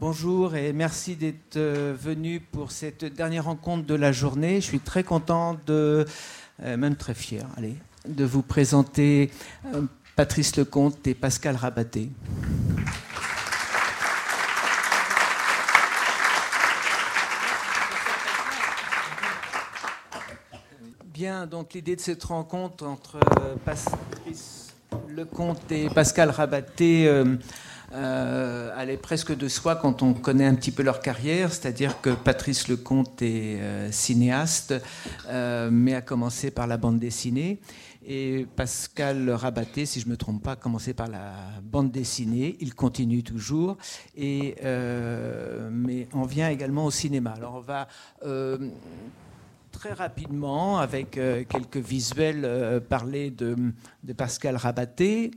Bonjour et merci d'être euh, venu pour cette dernière rencontre de la journée. Je suis très content de, euh, même très fier, allez, de vous présenter euh, Patrice Lecomte et Pascal Rabaté. Bien, donc l'idée de cette rencontre entre Patrice Lecomte et Pascal Rabaté euh, est presque de soi quand on connaît un petit peu leur carrière, c'est-à-dire que Patrice Lecomte est euh, cinéaste, euh, mais a commencé par la bande dessinée. Et Pascal Rabaté, si je ne me trompe pas, a commencé par la bande dessinée. Il continue toujours. Et, mais on vient également au cinéma. Alors on va très rapidement, avec quelques visuels, parler de, de Pascal Rabaté,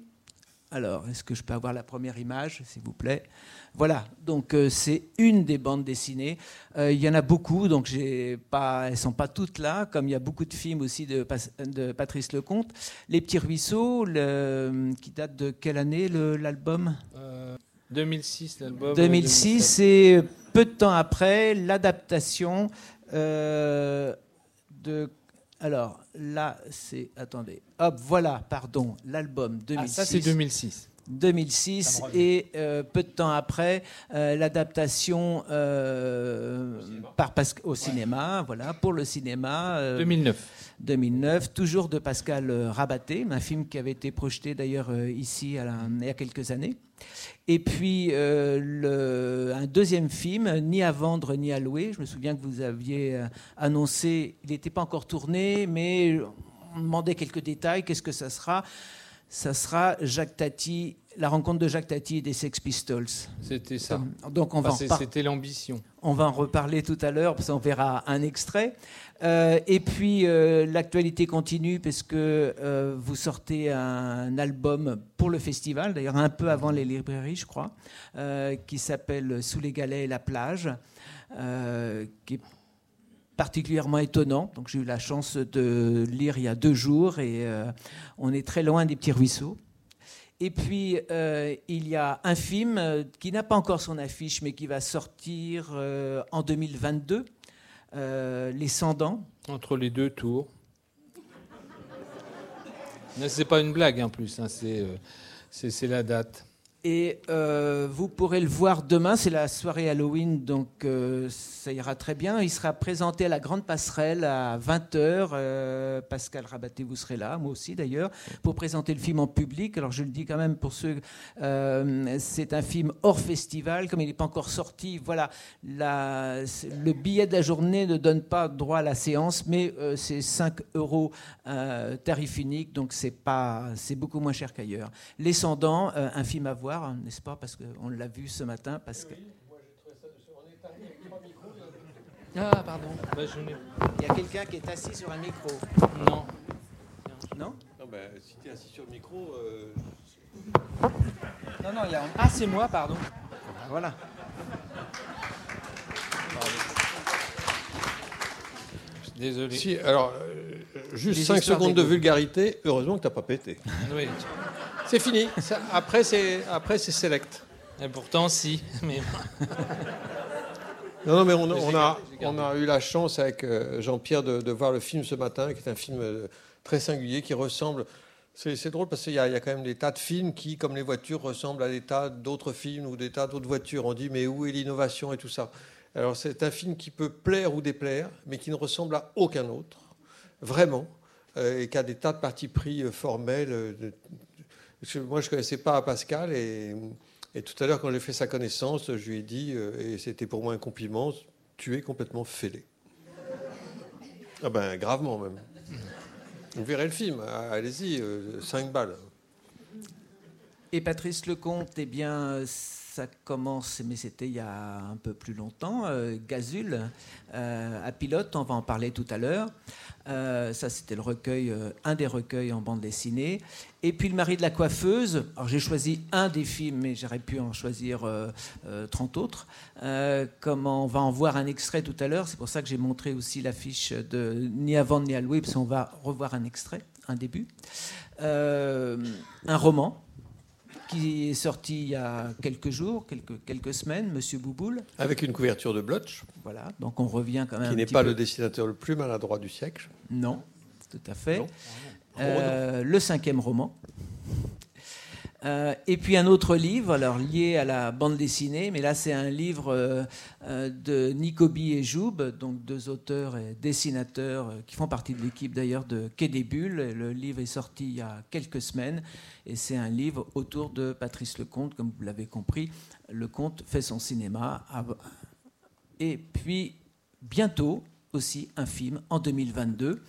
alors, est-ce que je peux avoir la première image, s'il vous plaît? Voilà, donc euh, c'est une des bandes dessinées. Euh, il y en a beaucoup, donc pas, elles ne sont pas toutes là, comme il y a beaucoup de films aussi de, Patrice Lecomte. Les Petits Ruisseaux, qui date de quelle année l'album? 2006, euh, l'album. 2006, et peu de temps après, l'adaptation de alors là, c'est. Attendez. Hop, voilà, pardon, l'album 2006. Ah, ça, c'est 2006. 2006 et euh, peu de temps après euh, l'adaptation euh, par au cinéma, voilà pour le cinéma 2009 2009 toujours de Pascal Rabaté un film qui avait été projeté d'ailleurs ici il y a quelques années. Et puis le, un deuxième film ni à vendre ni à louer. Je me souviens que vous aviez annoncé il n'était pas encore tourné mais on demandait quelques détails qu'est-ce que ça sera ça sera Jacques Tati, la rencontre de Jacques Tati et des Sex Pistols. C'était ça. Donc on va C'était l'ambition. On va en reparler tout à l'heure, parce qu'on verra un extrait. Euh, et puis euh, l'actualité continue, parce que euh, vous sortez un album pour le festival, d'ailleurs un peu avant les librairies, je crois, qui s'appelle Sous les galets et la plage, qui est particulièrement étonnant. Donc j'ai eu la chance de lire il y a deux jours et euh, on est très loin des petits ruisseaux. Et puis euh, il y a un film euh, qui n'a pas encore son affiche mais qui va sortir en 2022, Les Cendants. Entre les deux tours. C'est pas une blague en plus, hein, c'est la date. Et euh, vous pourrez le voir demain, c'est la soirée Halloween, donc euh, ça ira très bien. Il sera présenté à la Grande Passerelle à 20h. Euh, Pascal Rabaté, vous serez là, moi aussi d'ailleurs, pour présenter le film en public. Alors je le dis quand même pour ceux, c'est un film hors festival, comme il n'est pas encore sorti. Voilà, le billet de la journée ne donne pas droit à la séance, mais c'est 5 euros tarif unique, donc c'est beaucoup moins cher qu'ailleurs. Les un film à voir n'est-ce pas Parce qu'on l'a vu ce matin. Parce que... Ah, pardon. Bah, il y a quelqu'un qui est assis sur un micro. Non. Non? Non, ben, si tu es assis sur le micro. Euh, non, non, il y a. Ah, c'est moi, pardon. Voilà. Désolé. Si, alors, euh, juste 5 secondes de vulgarité, heureusement que tu n'as pas pété. Oui. C'est fini. après, c'est après c'est select. Et pourtant, si. Mais... non, non, mais on, a, on a eu la chance avec euh, Jean-Pierre de, voir le film ce matin, qui est un film euh, très singulier, qui ressemble. C'est drôle parce qu'il y, y, a quand même des tas de films qui, comme les voitures, ressemblent à des tas d'autres films ou des tas d'autres voitures. On dit, mais où est l'innovation et tout ça? Alors, c'est un film qui peut plaire ou déplaire, mais qui ne ressemble à aucun autre, vraiment, euh, et qui a des tas de partis pris formels, moi, je ne connaissais pas Pascal et, tout à l'heure, quand j'ai fait sa connaissance, je lui ai dit, euh, et c'était pour moi un compliment, tu es complètement fêlé. Ah ben, gravement même. Vous verrez le film, ah, allez-y, 5 euh, balles. Et Patrice Lecomte, eh bien, ça commence, mais c'était il y a un peu plus longtemps, euh, Gazule, à Pilote, on va en parler tout à l'heure. Euh, ça, c'était le recueil, euh, un des recueils en bande dessinée. Et puis Le mari de la coiffeuse. Alors, j'ai choisi un des films, mais j'aurais pu en choisir 30 euh, autres. comme on va en voir un extrait tout à l'heure, c'est pour ça que j'ai montré aussi l'affiche de Ni avant ni à Louis, parce qu'on va revoir un extrait, un début. un roman. Qui est sorti il y a quelques jours, quelques, quelques semaines, Monsieur Bouboule. Avec une couverture de Blotch. Voilà, donc on revient quand même. Qui n'est pas le dessinateur le plus maladroit du siècle. Non, tout à fait. Euh, le cinquième roman. Euh, et puis un autre livre, alors lié à la bande dessinée, mais là c'est un livre euh, euh, de Nicobi et Joub, donc deux auteurs et dessinateurs qui font partie de l'équipe d'ailleurs de Quai des Bulles. Le livre est sorti il y a quelques semaines et c'est un livre autour de Patrice Lecomte, comme vous l'avez compris. Lecomte fait son cinéma. Et puis bientôt aussi un film en 2022.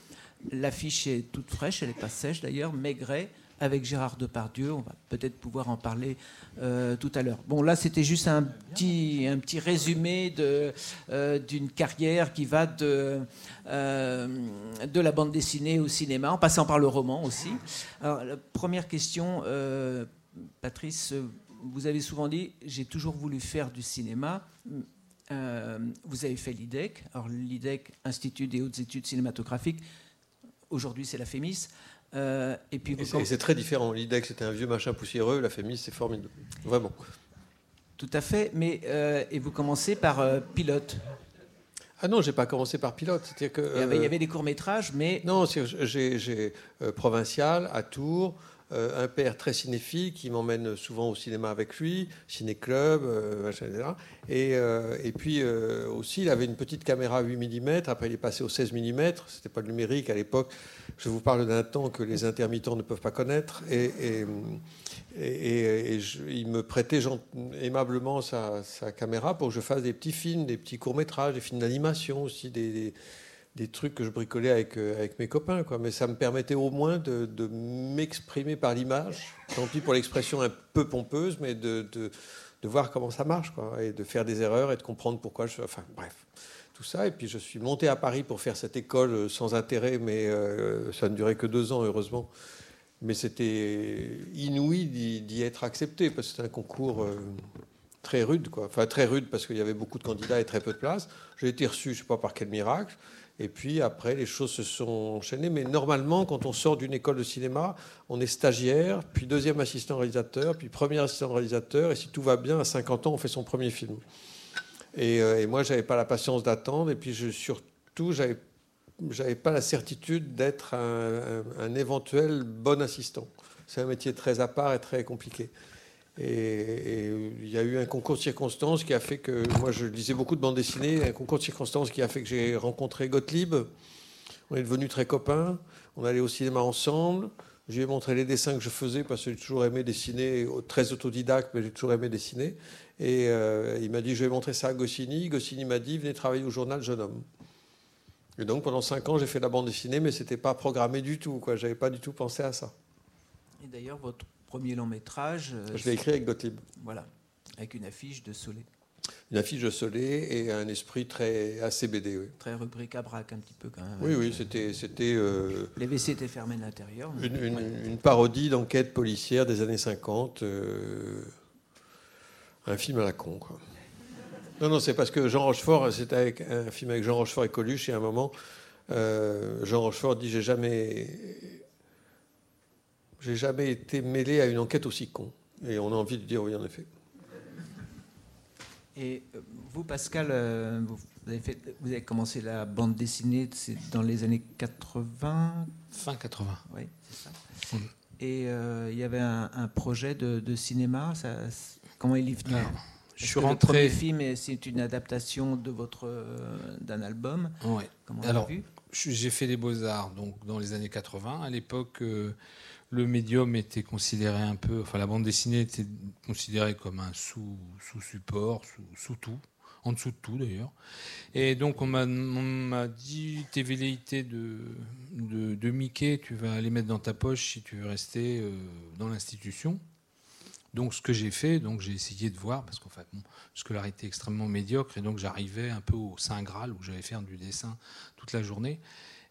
L'affiche est toute fraîche, elle n'est pas sèche d'ailleurs, Maigret avec Gérard Depardieu. On va peut-être pouvoir en parler euh, tout à l'heure. Bon, là, c'était juste un petit, un petit résumé euh, d'une carrière qui va de, euh, de la bande dessinée au cinéma, en passant par le roman aussi. Alors, première question, Patrice, vous avez souvent dit j'ai toujours voulu faire du cinéma. vous avez fait l'IDEC. Alors, l'IDEC, Institut des hautes études cinématographiques, aujourd'hui, c'est la FEMIS. Euh, et puis c'est très différent. L'IDEX c'était un vieux machin poussiéreux, la FEMIS c'est formidable, vraiment. Tout à fait, mais euh, et vous commencez par euh, pilote. Ah non, j'ai pas commencé par pilote. C'est-à-dire que il y, avait, des courts métrages, mais non, j'ai provincial à Tours. Un père très cinéphile qui m'emmène souvent au cinéma avec lui, ciné-club, etc. Et, et puis aussi, il avait une petite caméra 8 mm, après il est passé au 16 mm, c'était pas numérique à l'époque. Je vous parle d'un temps que les intermittents ne peuvent pas connaître. Et, il me prêtait aimablement sa, caméra pour que je fasse des petits films, des petits courts-métrages, des films d'animation aussi, trucs que je bricolais avec, avec mes copains. Quoi. Mais ça me permettait au moins de, m'exprimer par l'image, tant pis pour l'expression un peu pompeuse, mais de, de, de, voir comment ça marche, quoi, et de faire des erreurs et de comprendre pourquoi je... Enfin, bref ça. Et puis je suis monté à Paris pour faire cette école euh, sans intérêt, mais euh, ça ne durait que deux ans, heureusement. Mais c'était inouï d'y être accepté, parce que c'était un concours euh, très rude, quoi. Enfin, très rude, parce qu'il y avait beaucoup de candidats et très peu de places. J'ai été reçu, je ne sais pas par quel miracle. Et puis après, les choses se sont enchaînées. Mais normalement, quand on sort d'une école de cinéma, on est stagiaire, puis deuxième assistant réalisateur, puis premier assistant réalisateur. Et si tout va bien, à 50 ans, on fait son premier film. Euh, et, moi, je n'avais pas la patience d'attendre. Et puis, surtout, je n'avais pas la certitude d'être un, éventuel bon assistant. C'est un métier très à part et très compliqué. Et, il y a eu un concours de circonstances qui a fait que moi je lisais beaucoup de bandes dessinées, un concours de circonstances qui a fait que j'ai rencontré Gottlieb. On est devenus très copains. On allait au cinéma ensemble. Je lui ai montré les dessins que je faisais parce que j'ai toujours aimé dessiner, très autodidacte, mais j'ai toujours aimé dessiner. Et euh, il m'a dit, je vais montrer ça à Goscinny. Goscinny m'a dit, venez travailler au journal Jeune Homme. Et donc pendant cinq ans, j'ai fait la bande dessinée, mais ce n'était pas programmé du tout. Je n'avais pas du tout pensé à ça. Et d'ailleurs, votre premier long métrage... Euh, je l'ai écrit avec Gottlieb. Voilà, avec une affiche de Solé. Une affiche de Solé et un esprit très assez BD, oui. Très rubrique à braque un petit peu quand même. Oui, oui, c'était... c'était euh, Les WC étaient fermés à l'intérieur. Une, parodie d'enquête policière des années 50 un film à la con. Quoi. Non, non, c'est parce que Jean Rochefort, c'était avec un film avec Jean Rochefort et Coluche, et à un moment, euh, Jean Rochefort dit J'ai jamais, j'ai jamais été mêlé à une enquête aussi con. Et on a envie de dire oui, en effet. Et euh, vous, Pascal, euh, vous avez, fait, vous avez commencé la bande dessinée dans les années 80 Fin 80. Oui, c'est ça. Et il y avait un, projet de, de cinéma, ça, Comment il est venu je suis rentré. Le premier film, c'est une adaptation de votre euh, d'un album. Oui. Comment Alors, j'ai fait les beaux arts donc dans les années 80. À l'époque, euh, le médium était considéré un peu, enfin la bande dessinée était considérée comme un sous sous support, sous, sous tout, en dessous de tout d'ailleurs. Et donc on m'a dit tes velléités de, de, de Mickey, tu vas les mettre dans ta poche si tu veux rester euh, dans l'institution. Donc ce que j'ai fait, donc j'ai essayé de voir, parce qu'en fait, mon scolarité extrêmement médiocre, et donc j'arrivais un peu au Saint Graal, où j'allais faire du dessin toute la journée.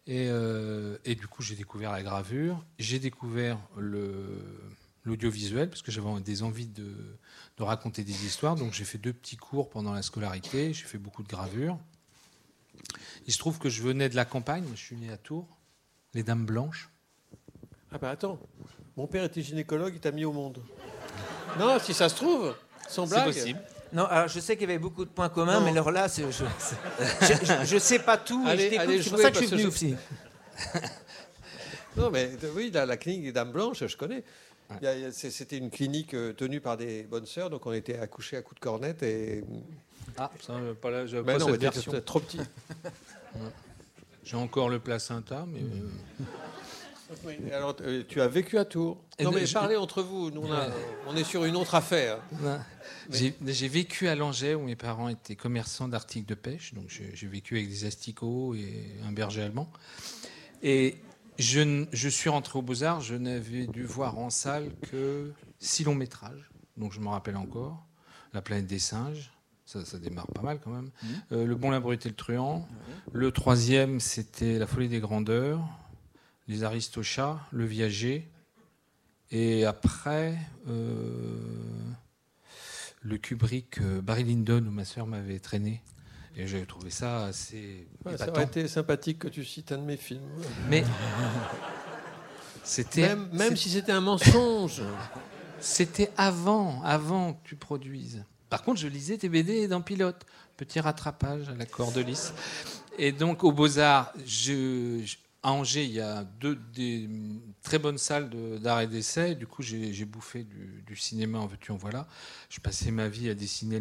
Et, euh, du coup, j'ai découvert la gravure, j'ai découvert l'audiovisuel, parce que j'avais des envies de, raconter des histoires. Donc j'ai fait deux petits cours pendant la scolarité, j'ai fait beaucoup de gravure. Il se trouve que je venais de la campagne, je suis né à Tours, les Dames Blanches. Ah bah attends, mon père était gynécologue, il t'a mis au monde. Non, si ça se trouve, sans blague. C'est possible. Non, alors je sais qu'il y avait beaucoup de points communs, mais alors là, je, je, sais pas tout. C'est pour ça que je suis venu aussi. non, mais oui, la, la clinique des Dames Blanches, je connais. C'était une clinique euh, tenue par des bonnes sœurs, donc on était accouchés à coups de cornette et. Ah, ça, pas là, mais pas non, cette version. trop petit. J'ai encore le placenta, mais. Alors, euh, tu as vécu à Tours. non, mais parlez entre vous. Nous, on, est sur une autre affaire. J'ai vécu à Langeais où mes parents étaient commerçants d'articles de pêche. Donc, j'ai vécu avec des asticots et un berger allemand. Et je, je suis rentré aux Beaux-Arts. Je n'avais dû voir en salle que six longs métrages. Donc, je me rappelle encore. La planète des singes. Ça, ça, démarre pas mal quand même. Mmh. Euh, le Bon, la Brute et le Truand. Le troisième, c'était La Folie des Grandeurs les Aristochats, le Viager, et après euh, le Kubrick euh, Barry Lyndon où ma sœur m'avait traîné. Et j'avais trouvé ça assez. ça aurait été sympathique que tu cites un de mes films. Mais. C'était. Même, même si c'était un mensonge. C'était avant, avant que tu produises. Par contre, je lisais tes BD dans Pilote. Petit rattrapage à la corde lisse. Et donc, au Beaux-Arts, je, à Angers, il y a deux très bonnes salles d'art et d'essai. Du coup, j'ai bouffé du, cinéma en veux-tu, en voilà. Je passais ma vie à dessiner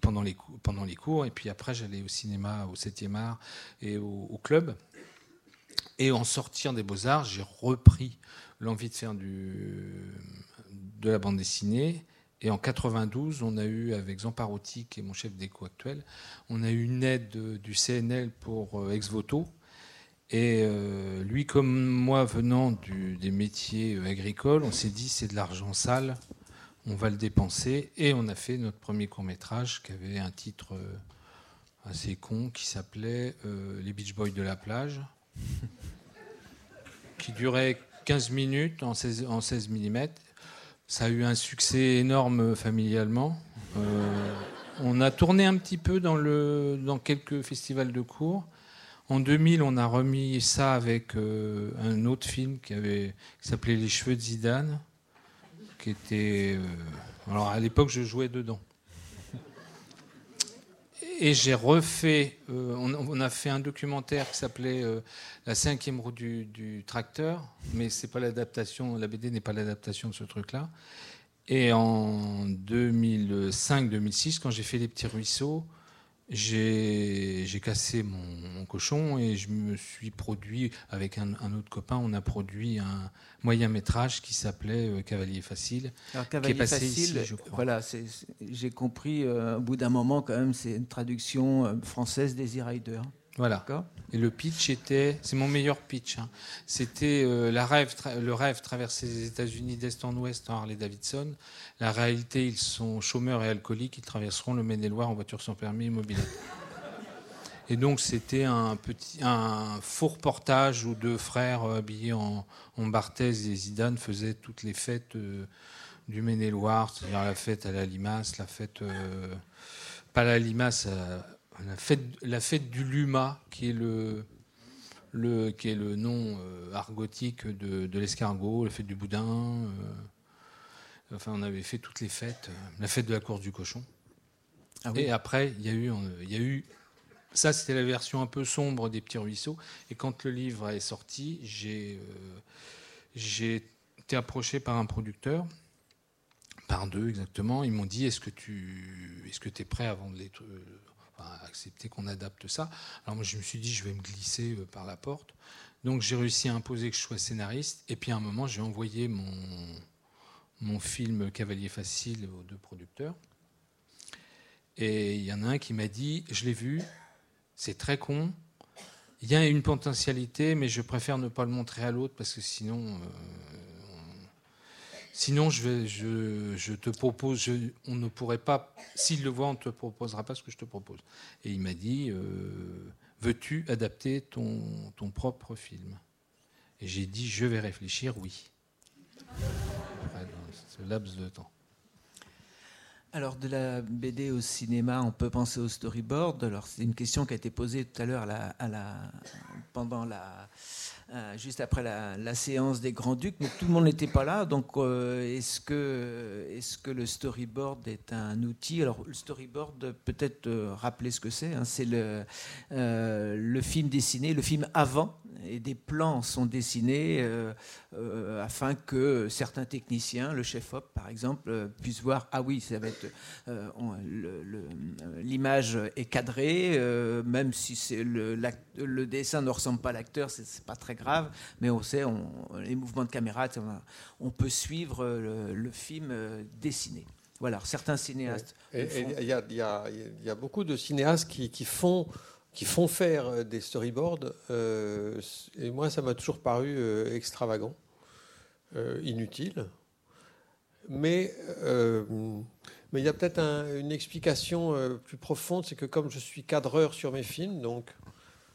pendant, les, cours. Et puis après, j'allais au cinéma, au 7e art et au, club. Et en sortir des beaux-arts, j'ai repris l'envie de faire de la bande dessinée. Et en 92, on a eu, avec Zamparotti, qui est mon chef d'éco actuel, on a eu une aide du CNL pour euh, Ex Voto, et euh, lui, comme moi, venant des métiers euh, agricoles, on s'est dit c'est de l'argent sale, on va le dépenser. Et on a fait notre premier court métrage qui avait un titre euh, assez con qui s'appelait Les Beach Boys de la plage, qui durait 15 minutes en 16, en 16 mm. Ça a eu un succès énorme familialement. on a tourné un petit peu dans, dans quelques festivals de cours. En 2000, on a remis ça avec euh, un autre film qui, s'appelait Les cheveux de Zidane, qui était. Euh, alors à l'époque, je jouais dedans. Et j'ai refait. Euh, on, a fait un documentaire qui s'appelait La cinquième roue du, du tracteur, mais c'est pas l'adaptation. La BD n'est pas l'adaptation de ce truc-là. Et en 2005-2006, quand j'ai fait Les petits ruisseaux j'ai cassé mon, cochon et je me suis produit avec un, autre copain. On a produit un moyen métrage qui s'appelait euh, Cavalier facile. Alors Cavalier facile, je crois. Voilà, j'ai compris euh, au bout d'un moment quand même, c'est une traduction euh, française des E-Riders. Voilà. Et le pitch était, c'est mon meilleur pitch. Hein. C'était euh, la rêve, le rêve traverser les États-Unis d'est en ouest en Harley Davidson. La réalité, ils sont chômeurs et alcooliques. Ils traverseront le Maine-et-Loire en voiture sans permis et. Et donc c'était un petit, un faux reportage où deux frères euh, habillés en, en et Zidane faisaient toutes les fêtes euh, du Maine-et-Loire, c'est-à-dire la fête à la limace, la fête pas la limace la fête, la fête du Luma, qui est le, le, qui est le nom euh, argotique de, de l'escargot, la fête du boudin. Euh, enfin, on avait fait toutes les fêtes, euh, la fête de la course du cochon. Ah Et après, il y a eu, il y a eu ça, c'était la version un peu sombre des petits ruisseaux. Et quand le livre est sorti, j'ai été approché par un producteur, par deux exactement. Ils m'ont dit Est-ce que tu que es prêt à vendre les, accepter qu'on adapte ça. Alors moi, je me suis dit, je vais me glisser euh, par la porte. Donc j'ai réussi à imposer que je sois scénariste. Et puis à un moment, j'ai envoyé mon, mon film Cavalier Facile aux deux producteurs. Et il y en a un qui m'a dit, je l'ai vu, c'est très con. Il y a une potentialité, mais je préfère ne pas le montrer à l'autre parce que sinon, euh, Sinon, je, te propose, on ne pourrait pas, s'il le voit, on ne te proposera pas ce que je te propose. Et il m'a dit, euh, veux-tu adapter ton, ton propre film? Et j'ai dit, je vais réfléchir, oui. dans ce laps de temps. Alors, de la BD au cinéma, on peut penser au storyboard. Alors, c'est une question qui a été posée tout à l'heure pendant la, euh, juste après la, séance des Grands-Ducs, mais tout le monde n'était pas là. Donc, euh, est-ce que, est que le storyboard est un outil? Alors, le storyboard, peut-être euh, rappeler ce que c'est. Hein. c'est le film dessiné, le film avant, et des plans sont dessinés afin que certains techniciens, le chef-op par exemple, puissent voir ah oui, ça va être l'image est cadrée, même si c'est le, le dessin ne ressemble pas à l'acteur, c'est pas très grave, mais on sait, les mouvements de caméra, on peut suivre le, film euh, dessiné. Voilà, certains cinéastes. Il y, a beaucoup de cinéastes qui, font, qui font faire euh, des storyboards, euh, et moi, ça m'a toujours paru extravagant, inutile. Mais mais il y a peut-être une explication plus profonde, c'est que comme je suis cadreur sur mes films, donc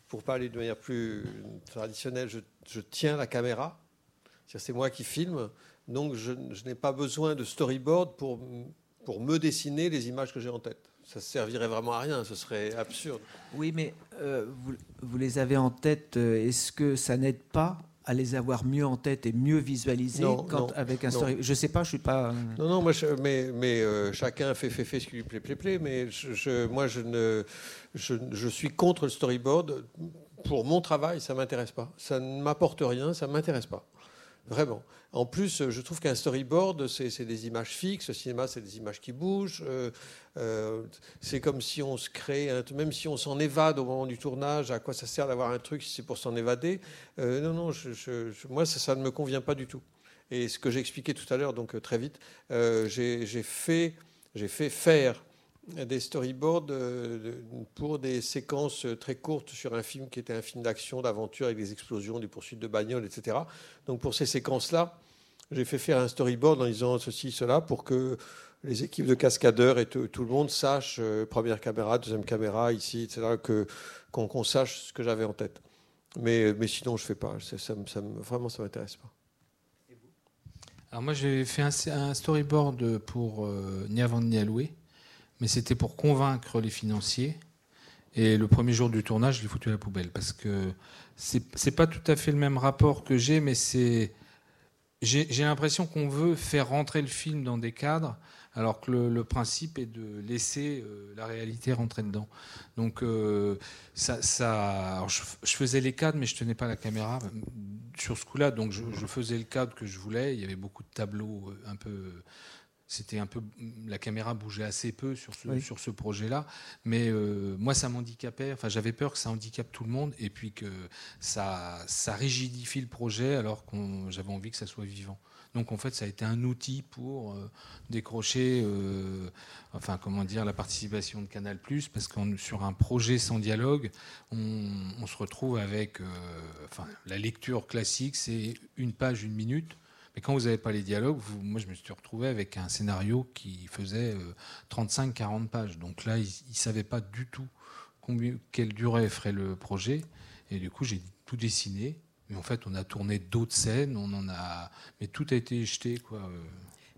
pour parler de manière plus traditionnelle, je, tiens la caméra. C'est moi qui filme. Donc je, n'ai pas besoin de storyboard pour, pour me dessiner les images que j'ai en tête. Ça servirait vraiment à rien, ce serait absurde. Oui, mais euh, vous, vous, les avez en tête. Euh, est-ce que ça n'aide pas à les avoir mieux en tête et mieux visualisés quand, avec un story. Je sais pas, je suis pas. Euh, non, non, moi, mais, mais euh, chacun fait, fait, fait ce qui lui plaît, plaît, plaît. Mais je, moi, je ne, je, je, suis contre le storyboard. Pour mon travail, ça m'intéresse pas. Ça ne m'apporte rien, ça m'intéresse pas. Vraiment. En plus, je trouve qu'un storyboard, c'est des images fixes. Le cinéma, c'est des images qui bougent. Euh, euh, c'est comme si on se crée, même si on s'en évade au moment du tournage, à quoi ça sert d'avoir un truc si c'est pour s'en évader euh, Non, non, moi, ça, ne me convient pas du tout. Et ce que j'ai expliqué tout à l'heure, donc très vite, j'ai fait, fait faire des storyboards euh, pour des séquences très courtes sur un film qui était un film d'action, d'aventure avec des explosions, des poursuites de bagnoles, etc. Donc pour ces séquences-là, j'ai fait faire un storyboard en disant ceci, cela, pour que les équipes de cascadeurs et tout, le monde sachent, euh, première caméra, deuxième caméra, ici, etc., qu'on, sache ce que j'avais en tête. Mais, mais sinon, je ne fais pas. Vraiment, ça ne m'intéresse pas. Alors moi, j'ai fait un, storyboard pour euh, Ni avant ni à louer mais c'était pour convaincre les financiers. Et le premier jour du tournage, je l'ai foutu à la poubelle parce que c'est pas tout à fait le même rapport que j'ai, mais c'est j'ai l'impression qu'on veut faire rentrer le film dans des cadres, alors que le, principe est de laisser euh, la réalité rentrer dedans. Donc euh, ça, ça je, faisais les cadres, mais je tenais pas la caméra sur ce coup-là. Donc je, je, faisais le cadre que je voulais. Il y avait beaucoup de tableaux euh, un peu c'était un peu la caméra bougeait assez peu sur ce, sur ce projet-là, mais euh, moi ça m'handicapait. Enfin, j'avais peur que ça handicape tout le monde et puis que ça, ça rigidifie le projet alors que j'avais envie que ça soit vivant. Donc en fait, ça a été un outil pour euh, décrocher, euh, enfin comment dire, la participation de Canal+, parce que sur un projet sans dialogue, on, se retrouve avec, enfin la lecture classique, c'est une page, une minute. Mais quand vous n'avez pas les dialogues, moi je me suis retrouvé avec un scénario qui faisait 35-40 euh, pages. Donc là, ils ne savaient pas du tout combien, quelle durée ferait le projet. Et du coup, j'ai tout dessiné. Mais en fait, on a tourné d'autres scènes, on en a, mais tout a été jeté, quoi. Euh.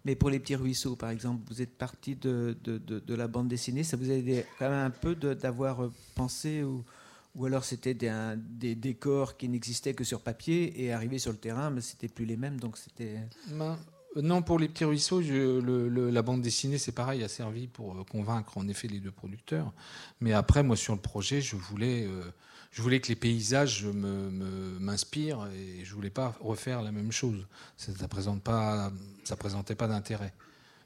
Mais pour les petits ruisseaux, par exemple, vous êtes parti de, de, de, la bande dessinée, ça vous a aidé quand même un peu d'avoir euh, pensé ou, ou alors c'était des, décors qui n'existaient que sur papier et arrivé sur le terrain, mais c'était plus les mêmes, donc c'était. Euh, non, pour les petits ruisseaux, la bande dessinée, c'est pareil, a servi pour euh, convaincre en effet les deux producteurs. Mais après, moi, sur le projet, je voulais, euh, je voulais que les paysages m'inspirent me, et je voulais pas refaire la même chose. Ça ne ça présentait pas d'intérêt.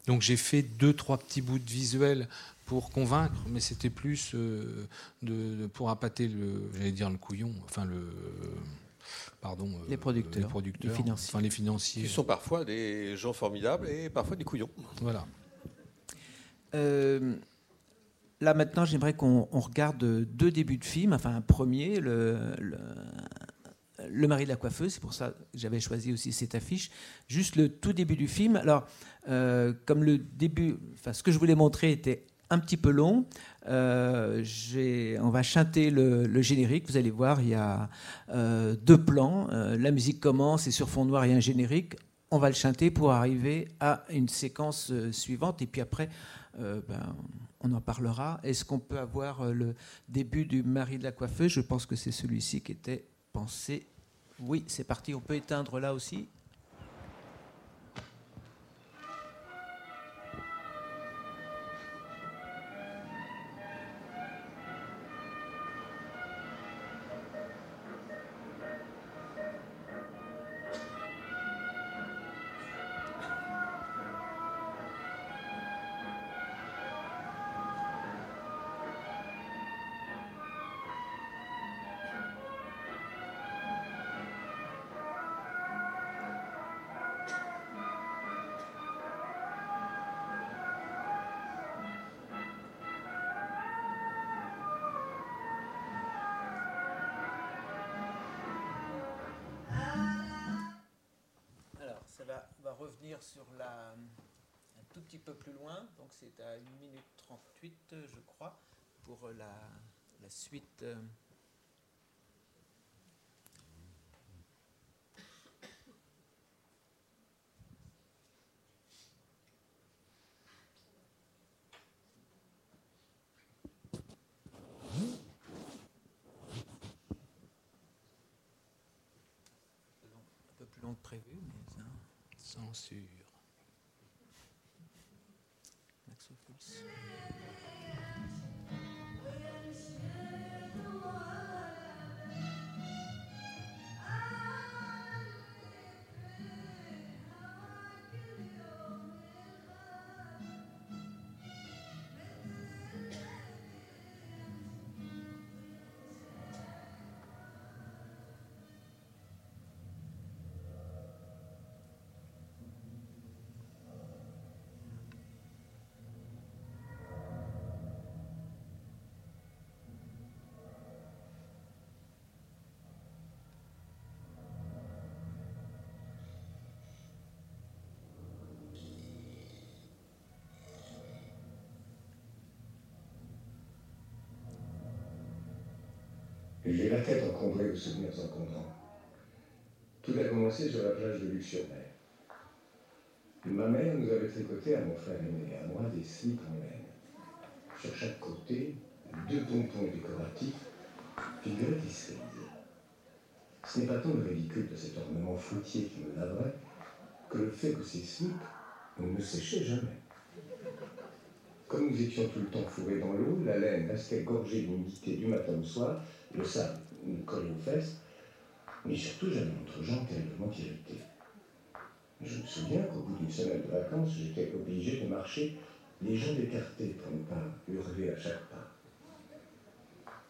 Donc j'ai fait deux, trois petits bouts de visuels pour convaincre, mais c'était plus euh, de, pour appâter le, j'allais dire le couillon, enfin le, pardon, euh, les producteurs, les producteurs, les financiers. enfin les financiers. Qui sont parfois des gens formidables et parfois des couillons. Voilà. Euh, là maintenant, j'aimerais qu'on regarde deux débuts de film. Enfin, un premier, le, le mari de la coiffeuse, c'est pour ça que j'avais choisi aussi cette affiche. Juste le tout début du film. Alors, comme le début, enfin, ce que je voulais montrer était petit peu long. Euh, on va chanter le, générique. Vous allez voir, il y a euh, deux plans. Euh, la musique commence et sur fond noir, il y un générique. On va le chanter pour arriver à une séquence suivante. Et puis après, ben, on en parlera. Est-ce qu'on peut avoir le début du mari de la coiffeuse? Je pense que c'est celui-ci qui était pensé Oui, c'est parti. On peut éteindre là aussi. Petit peu plus loin, donc c'est à 1 minute 38, je crois, pour la, la suite. Euh, un peu plus long que prévu, mais censure. please. J'ai la tête encombrée de souvenirs encombrants. Tout a commencé sur la plage de Luxembourg. Ma mère nous avait tricoté à mon frère aîné à moi des slips en laine. Sur chaque côté, deux pompons décoratifs, figuraient des cerises. Ce n'est pas tant le ridicule de cet ornement fruitier qui me laverait que le fait que ces slips ne séchaient jamais. Comme nous étions tout le temps fourrés dans l'eau, la laine restait gorgée d'humidité du matin au soir, le sable nous collait aux fesses, mais surtout j'avais l'entrejambe terriblement irritée. Je me souviens qu'au bout d'une semaine de vacances, j'étais obligé de marcher les jambes écartées pour ne pas hurler à chaque pas.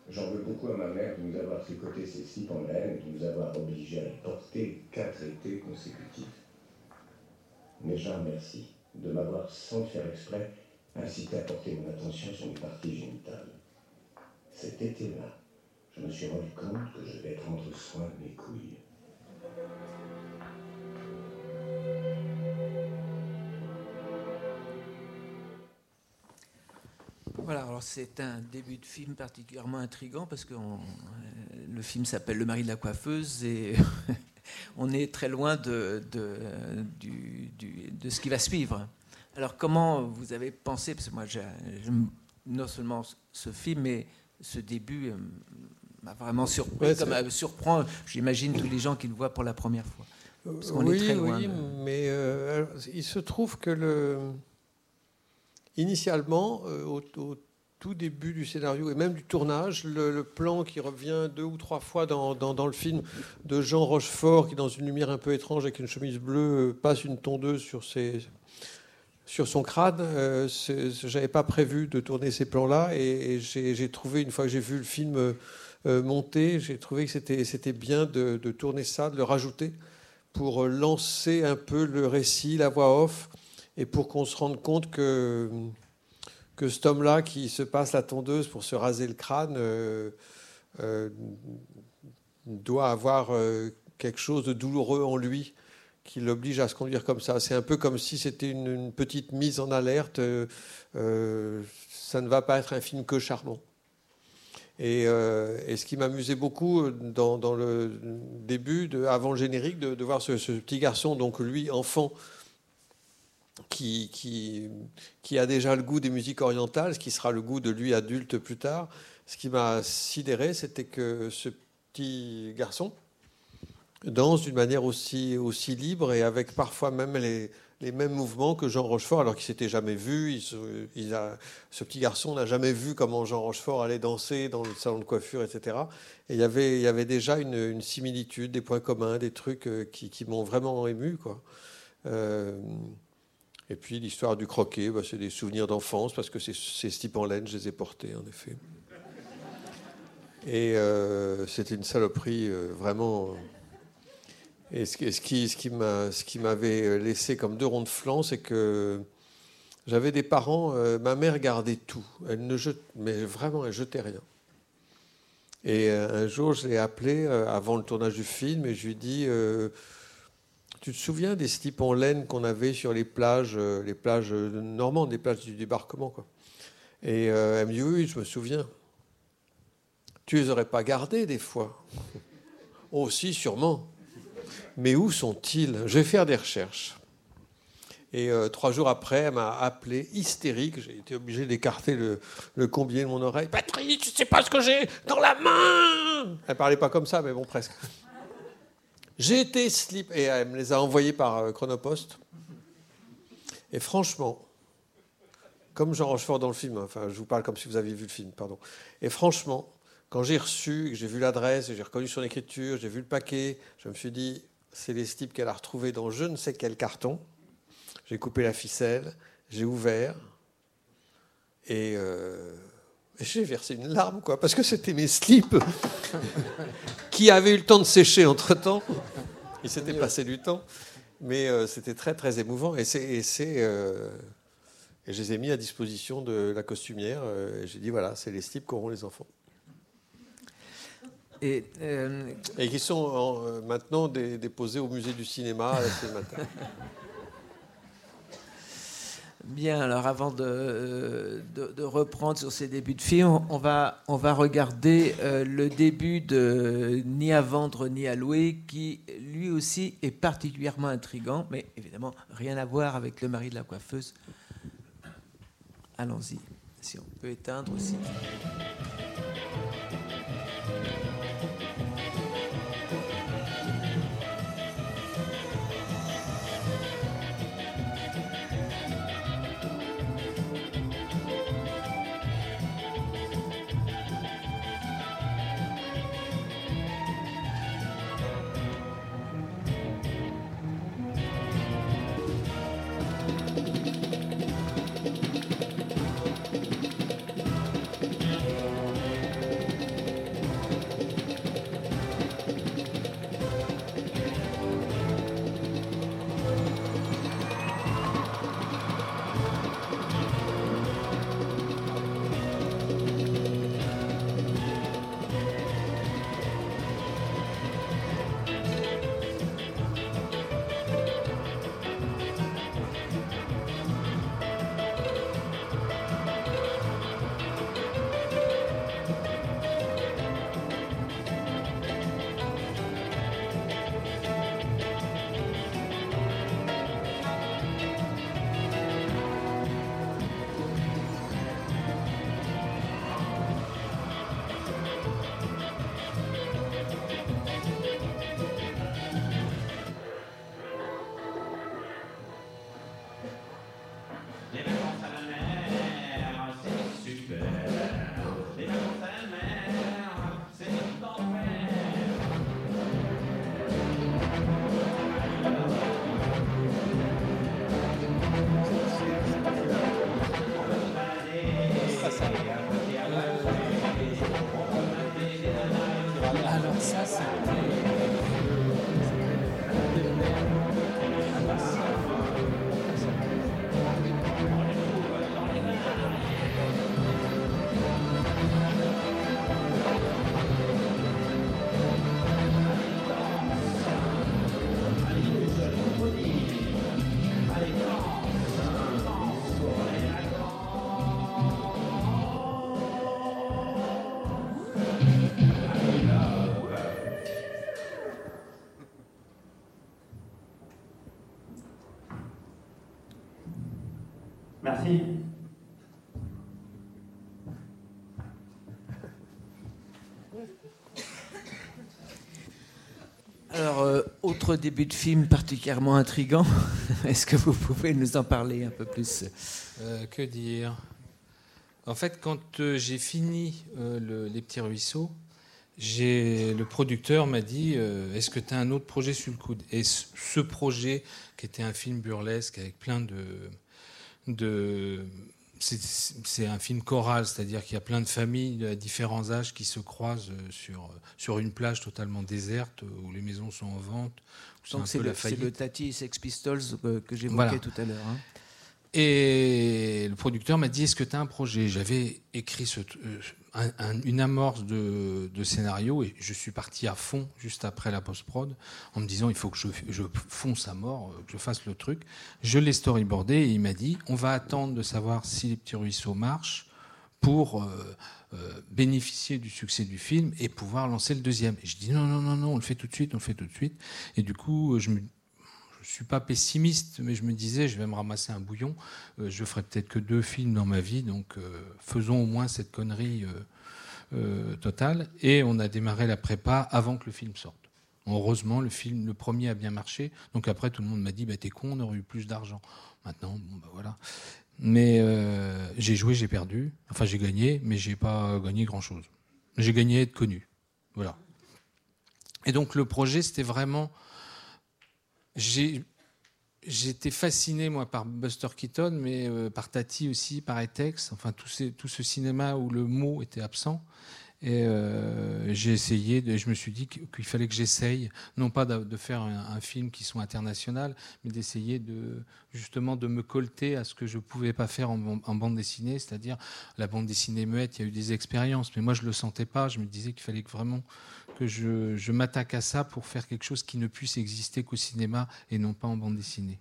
J'en veux beaucoup à ma mère de nous avoir tricoté ces slips en laine et de nous avoir obligés à les porter quatre étés consécutifs. Mais j'en remercie de m'avoir, sans le faire exprès, incité à porter mon attention sur mes parties génitales. Cet été-là, je me suis rendu compte que je devais prendre soin de mes couilles. Voilà, alors c'est un début de film particulièrement intrigant parce que euh, le film s'appelle Le mari de la coiffeuse et on est très loin de, de, de ce qui va suivre. Alors comment vous avez pensé, parce que moi non seulement ce film, mais ce début euh, m'a vraiment surpris, comme, euh, surprend, j'imagine, tous les gens qui le voient pour la première fois. oui, est très loin oui, mais euh, il se trouve que le, initialement, au, tout début du scénario et même du tournage, le, plan qui revient deux ou trois fois dans, dans, le film de Jean Rochefort qui, dans une lumière un peu étrange avec une chemise bleue, passe une tondeuse sur ses sur son crâne. Euh, J'avais pas prévu de tourner ces plans-là et, j'ai trouvé, une fois que j'ai vu le film euh, monter, j'ai trouvé que c'était bien de, tourner ça, de le rajouter pour lancer un peu le récit, la voix off, et pour qu'on se rende compte que, que cet homme-là qui se passe la tondeuse pour se raser le crâne euh, euh, doit avoir quelque chose de douloureux en lui qui l'oblige à se conduire comme ça. C'est un peu comme si c'était une, petite mise en alerte. Euh, euh, ça ne va pas être un film que charmant. Et, euh, ce qui m'amusait beaucoup dans, le début, avant le générique, de, voir ce, petit garçon, donc lui, enfant, qui, a déjà le goût des musiques orientales, ce qui sera le goût de lui adulte plus tard. Ce qui m'a sidéré, c'était que ce petit garçon, dansent d'une manière aussi libre et avec parfois même les, les mêmes mouvements que Jean Rochefort, alors qu'il s'était jamais vu. Ce petit garçon n'a jamais vu comment Jean Rochefort allait danser dans le salon de coiffure, etc. Et il y avait, déjà une, similitude, des points communs, des trucs euh, qui, m'ont vraiment ému. Euh, et puis l'histoire du croquet, bah, c'est des souvenirs d'enfance, parce que ces, ces en laine, je les ai portés, en effet. Et euh, c'était une saloperie vraiment et ce, qui, m'avait laissé comme deux ronds de flanc, c'est que j'avais des parents, euh, ma mère gardait tout. Elle ne jetait, mais vraiment, elle jetait rien. Et euh, un jour, je l'ai appelé euh, avant le tournage du film et je lui ai dit Tu te souviens des slips en laine qu'on avait sur les plages, les plages normandes, les plages du débarquement. Et elle me dit Oui, je me souviens. Tu les aurais pas gardés des fois oh, sûrement. Mais où sont-ils? Je vais faire des recherches. Et euh, trois jours après, elle m'a appelé hystérique. J'ai été obligé d'écarter le, le, de mon oreille. Patrick, tu sais pas ce que j'ai dans la main Elle parlait pas comme ça, mais bon, presque. J'ai été slip. Et elle me les a envoyés par euh, Chronopost. Et franchement, comme Jean Rochefort dans le film, enfin, je vous parle comme si vous aviez vu le film, pardon. Et franchement, quand j'ai reçu, que j'ai vu l'adresse, j'ai reconnu son écriture, j'ai vu le paquet, je me suis dit, c'est les slips qu'elle a retrouvés dans je ne sais quel carton. J'ai coupé la ficelle, j'ai ouvert euh, et, j'ai versé une larme, quoi, parce que c'était mes slips qui avaient eu le temps de sécher entre temps. Il s'était passé du temps, mais euh, c'était très très émouvant et c'est et, euh, et je les ai mis à disposition de la costumière. et j'ai dit voilà, c'est les slips qu'auront les enfants. Euh, et, qui sont euh, maintenant déposés au musée du cinéma ce matin. Bien, alors avant de, de, reprendre sur ces débuts de film, on va, on va regarder euh, le début de Ni à vendre ni à louer, qui lui aussi est particulièrement intrigant, mais évidemment rien à voir avec le mari de la coiffeuse. Allons-y, si on peut éteindre aussi. Euh, début de film particulièrement intrigant. Est-ce que vous pouvez nous en parler un peu plus? Euh, Que dire? En fait, quand euh, j'ai fini Les Petits Ruisseaux, le producteur m'a dit Est-ce que tu as un autre projet sur le coude? Et ce projet, qui était un film burlesque avec plein de c'est un film choral, c'est-à-dire qu'il y a plein de familles à différents âges qui se croisent euh, sur, euh, sur une plage totalement déserte euh, où les maisons sont en vente. C'est le, le, Tati Sex Pistols que, j'évoquais tout à l'heure. Hein. Et le producteur m'a dit Est-ce que tu as un projet? J'avais écrit ce, une amorce de, scénario et je suis parti à fond juste après la post-prod en me disant il faut que je, fonce à mort, que je fasse le truc. Je l'ai storyboardé et il m'a dit on va attendre de savoir si les petits ruisseaux marchent pour euh, euh, bénéficier du succès du film et pouvoir lancer le deuxième. Et je dis non, non, non, non, on le fait tout de suite, on le fait tout de suite. Et du coup, je me je suis pas pessimiste, mais je me disais, je vais me ramasser un bouillon. Euh, je ferai peut-être que deux films dans ma vie, donc euh, faisons au moins cette connerie euh, totale. Et on a démarré la prépa avant que le film sorte. Heureusement, le film, le premier a bien marché. Donc après, tout le monde m'a dit, bah, t'es con, on aurait eu plus d'argent. Maintenant, bon, bah voilà. Mais j'ai joué, j'ai perdu. Enfin, j'ai gagné, mais j'ai pas gagné grand-chose. J'ai gagné à être connu. Voilà. Et donc le projet, c'était vraiment J'étais fasciné, par Buster Keaton, mais euh, par Tati aussi, par Etex, enfin, tout, tout, ce cinéma où le mot était absent. Et euh, j'ai essayé, je me suis dit qu'il fallait que j'essaye, non pas de, faire un, film qui soit international, mais d'essayer de, justement de me colter à ce que je ne pouvais pas faire en, bande dessinée, c'est-à-dire la bande dessinée muette, il y a eu des expériences, mais moi je ne le sentais pas, je me disais qu'il fallait que vraiment que je, m'attaque à ça pour faire quelque chose qui ne puisse exister qu'au cinéma et non pas en bande dessinée.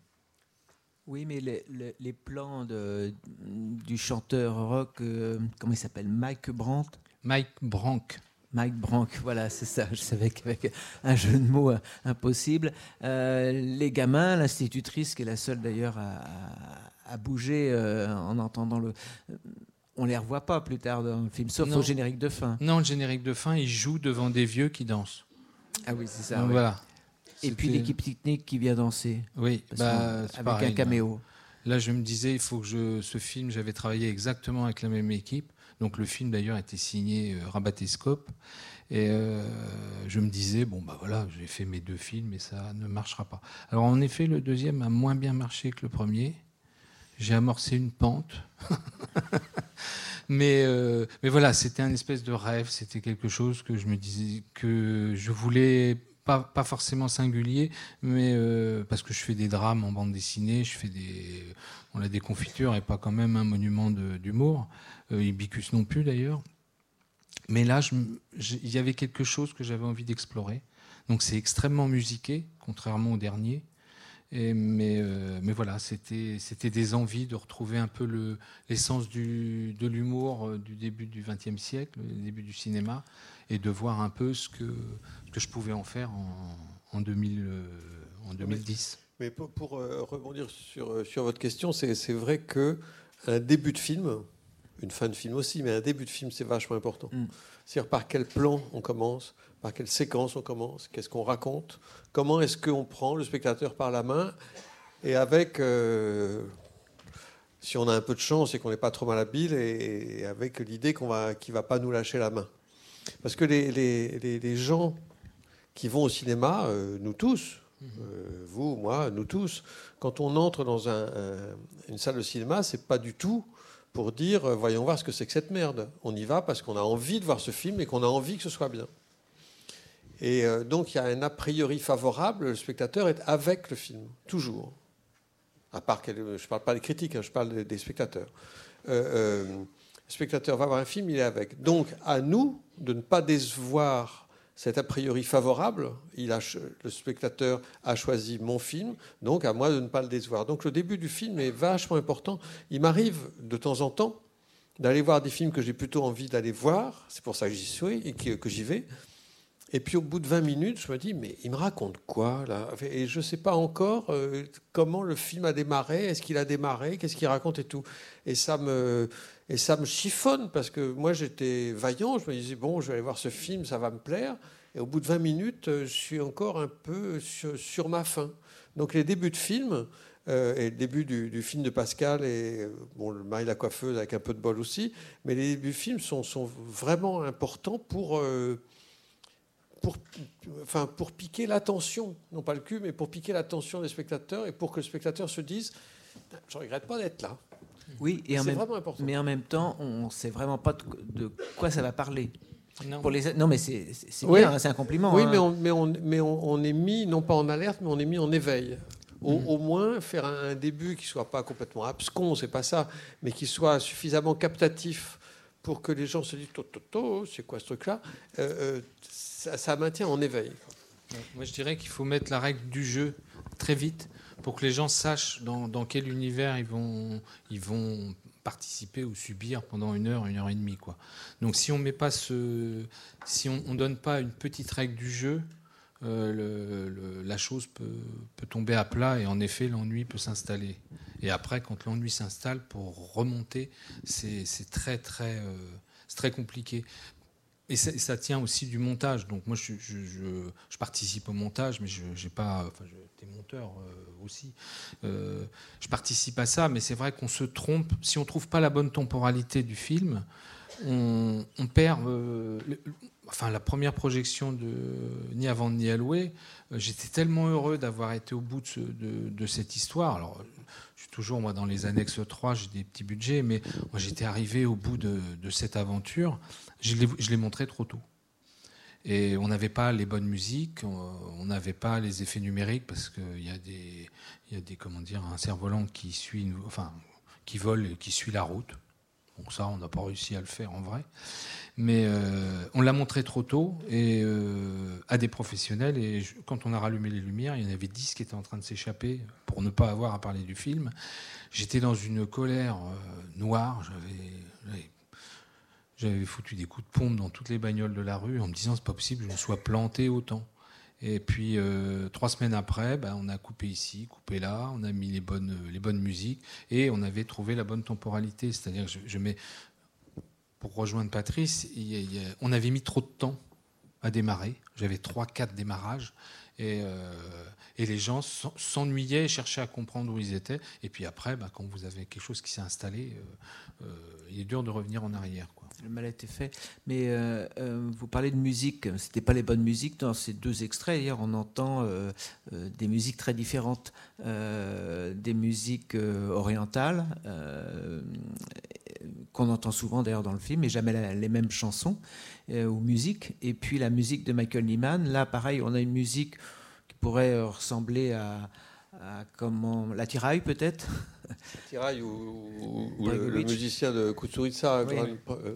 Oui, mais les, plans du chanteur rock, euh, comment il s'appelle? Mike Brandt? Mike Brank. Mike Brank, voilà, c'est ça. Je savais qu'avec un jeu de mots impossible. Euh, les gamins, l'institutrice, qui est la seule d'ailleurs à, bouger euh, en entendant le on les revoit pas plus tard dans le film, sauf au générique de fin. Non, le générique de fin, il joue devant des vieux qui dansent. Ah oui, c'est ça. Voilà. Et puis l'équipe technique qui vient danser. Oui, bah, avec un caméo. Là, je me disais, il faut que je, ce film, j'avais travaillé exactement avec la même équipe. Donc le film d'ailleurs était signé euh, Rabatescope. Et euh, je me disais, bon, bah voilà, j'ai fait mes deux films et ça ne marchera pas. Alors en effet, le deuxième a moins bien marché que le premier j'ai amorcé une pente. mais, euh, mais voilà, c'était un espèce de rêve, c'était quelque chose que je me disais que je voulais pas, forcément singulier, mais euh, parce que je fais des drames en bande dessinée, je fais des, on a des confitures et pas quand même un monument d'humour, euh, Ibicus non plus d'ailleurs. Mais là, il y avait quelque chose que j'avais envie d'explorer. Donc c'est extrêmement musiqué, contrairement au dernier. Mais, euh, mais voilà, c'était des envies de retrouver un peu l'essence de l'humour du début du XXe siècle, du début du cinéma, et de voir un peu ce que, que je pouvais en faire en, en, 2000, euh, en 2010. Mais pour, pour rebondir sur, sur votre question, c'est vrai que un début de film, une fin de film aussi, mais un début de film, c'est vachement important. Mm. C'est-à-dire par quel plan on commence, par quelle séquence on commence, qu'est-ce qu'on raconte, comment est-ce qu'on prend le spectateur par la main, et avec, euh, si on a un peu de chance et qu'on n'est pas trop mal habile, et, avec l'idée qu'on va, qu'il ne va pas nous lâcher la main. Parce que les, les, gens qui vont au cinéma, euh, nous tous, euh, vous, moi, nous tous, quand on entre dans une salle de cinéma, c'est pas du tout pour dire voyons voir ce que c'est que cette merde. On y va parce qu'on a envie de voir ce film et qu'on a envie que ce soit bien. Et euh, donc il y a un a priori favorable, le spectateur est avec le film, toujours. À part je ne parle pas des critiques, hein, je parle des, spectateurs. Euh, euh, le spectateur va voir un film, il est avec. Donc à nous de ne pas décevoir cet a priori favorable. Il le spectateur a choisi mon film, donc à moi de ne pas le décevoir. Donc le début du film est vachement important. Il m'arrive de temps en temps d'aller voir des films que j'ai plutôt envie d'aller voir, c'est pour ça que j'y suis et que j'y vais. Et puis au bout de 20 minutes, je me dis, mais il me raconte quoi là? Et je ne sais pas encore euh, comment le film a démarré, est-ce qu'il a démarré, qu'est-ce qu'il raconte et tout. Et ça me, et ça me chiffonne parce que moi j'étais vaillant, je me disais, bon, je vais aller voir ce film, ça va me plaire. Et au bout de 20 minutes, je suis encore un peu sur, ma faim. Donc les débuts de film, et le début du, film de Pascal, et bon, le mari la coiffeuse avec un peu de bol aussi, mais les débuts de film sont, sont vraiment importants pour pour, enfin, pour piquer l'attention, non pas le cul, mais pour piquer l'attention des spectateurs et pour que le spectateur se dise Je ne regrette pas d'être là. Oui, et en même, vraiment important. mais en même temps, on ne sait vraiment pas de, quoi ça va parler. Non, pour les, non mais c'est bien, hein, c'est un compliment. Oui, hein. mais, on, mais, on, mais on, est mis, non pas en alerte, mais on est mis en éveil. Au, mm. au, moins faire un, début qui soit pas complètement abscon, c'est pas ça, mais qui soit suffisamment captatif pour que les gens se disent c'est quoi ce truc-là? Euh, ça, maintient en éveil. Moi, je dirais qu'il faut mettre la règle du jeu très vite pour que les gens sachent dans, quel univers ils vont, ils vont participer ou subir pendant une heure, une heure et demie. Quoi. Donc, si on met pas ce, si on, on donne pas une petite règle du jeu, euh, la chose peut, peut, tomber à plat et en effet l'ennui peut s'installer. Et après, quand l'ennui s'installe, pour remonter, c'est très très euh, très compliqué. Et ça, tient aussi du montage. Donc moi, je, participe au montage, mais je n'ai pas. Enfin, j'étais monteur euh, aussi. Euh, je participe à ça, mais c'est vrai qu'on se trompe. Si on trouve pas la bonne temporalité du film, on, perd. Euh, enfin, la première projection de Ni avant ni à louer, j'étais tellement heureux d'avoir été au bout de, cette histoire. Alors, je suis toujours moi dans les annexes 3, j'ai des petits budgets, mais moi j'étais arrivé au bout de cette aventure je l'ai montré trop tôt. Et on n'avait pas les bonnes musiques, on n'avait pas les effets numériques parce qu'il y a des, y a des, comment dire, un cerf-volant qui suit, enfin, qui vole et qui suit la route. Donc ça, on n'a pas réussi à le faire en vrai. Mais euh, on l'a montré trop tôt et euh, à des professionnels. Et quand on a rallumé les lumières, il y en avait 10 qui étaient en train de s'échapper pour ne pas avoir à parler du film. J'étais dans une colère euh, noire. J'avais j'avais foutu des coups de pompe dans toutes les bagnoles de la rue en me disant c'est pas possible que je sois planté autant. Et puis euh, trois semaines après, ben, on a coupé ici, coupé là, on a mis les bonnes, les bonnes musiques et on avait trouvé la bonne temporalité. C'est-à-dire que je, mets, pour rejoindre Patrice, on avait mis trop de temps à démarrer. J'avais trois, quatre démarrages et, euh, et les gens s'ennuyaient, cherchaient à comprendre où ils étaient. Et puis après, ben, quand vous avez quelque chose qui s'est installé, euh, il est dur de revenir en arrière. Le mal a été fait. Mais euh, euh, vous parlez de musique, c'était pas les bonnes musiques dans ces deux extraits. D'ailleurs, on entend euh, des musiques très différentes, des musiques orientales qu'on entend souvent d'ailleurs dans le film, mais jamais les mêmes chansons ou musiques. Et puis la musique de Michael Nyman. Là, pareil, on a une musique qui pourrait ressembler à, à comment la tiraille peut-être? Tiraille ou, le, musicien de Kusturica. Oui. Euh,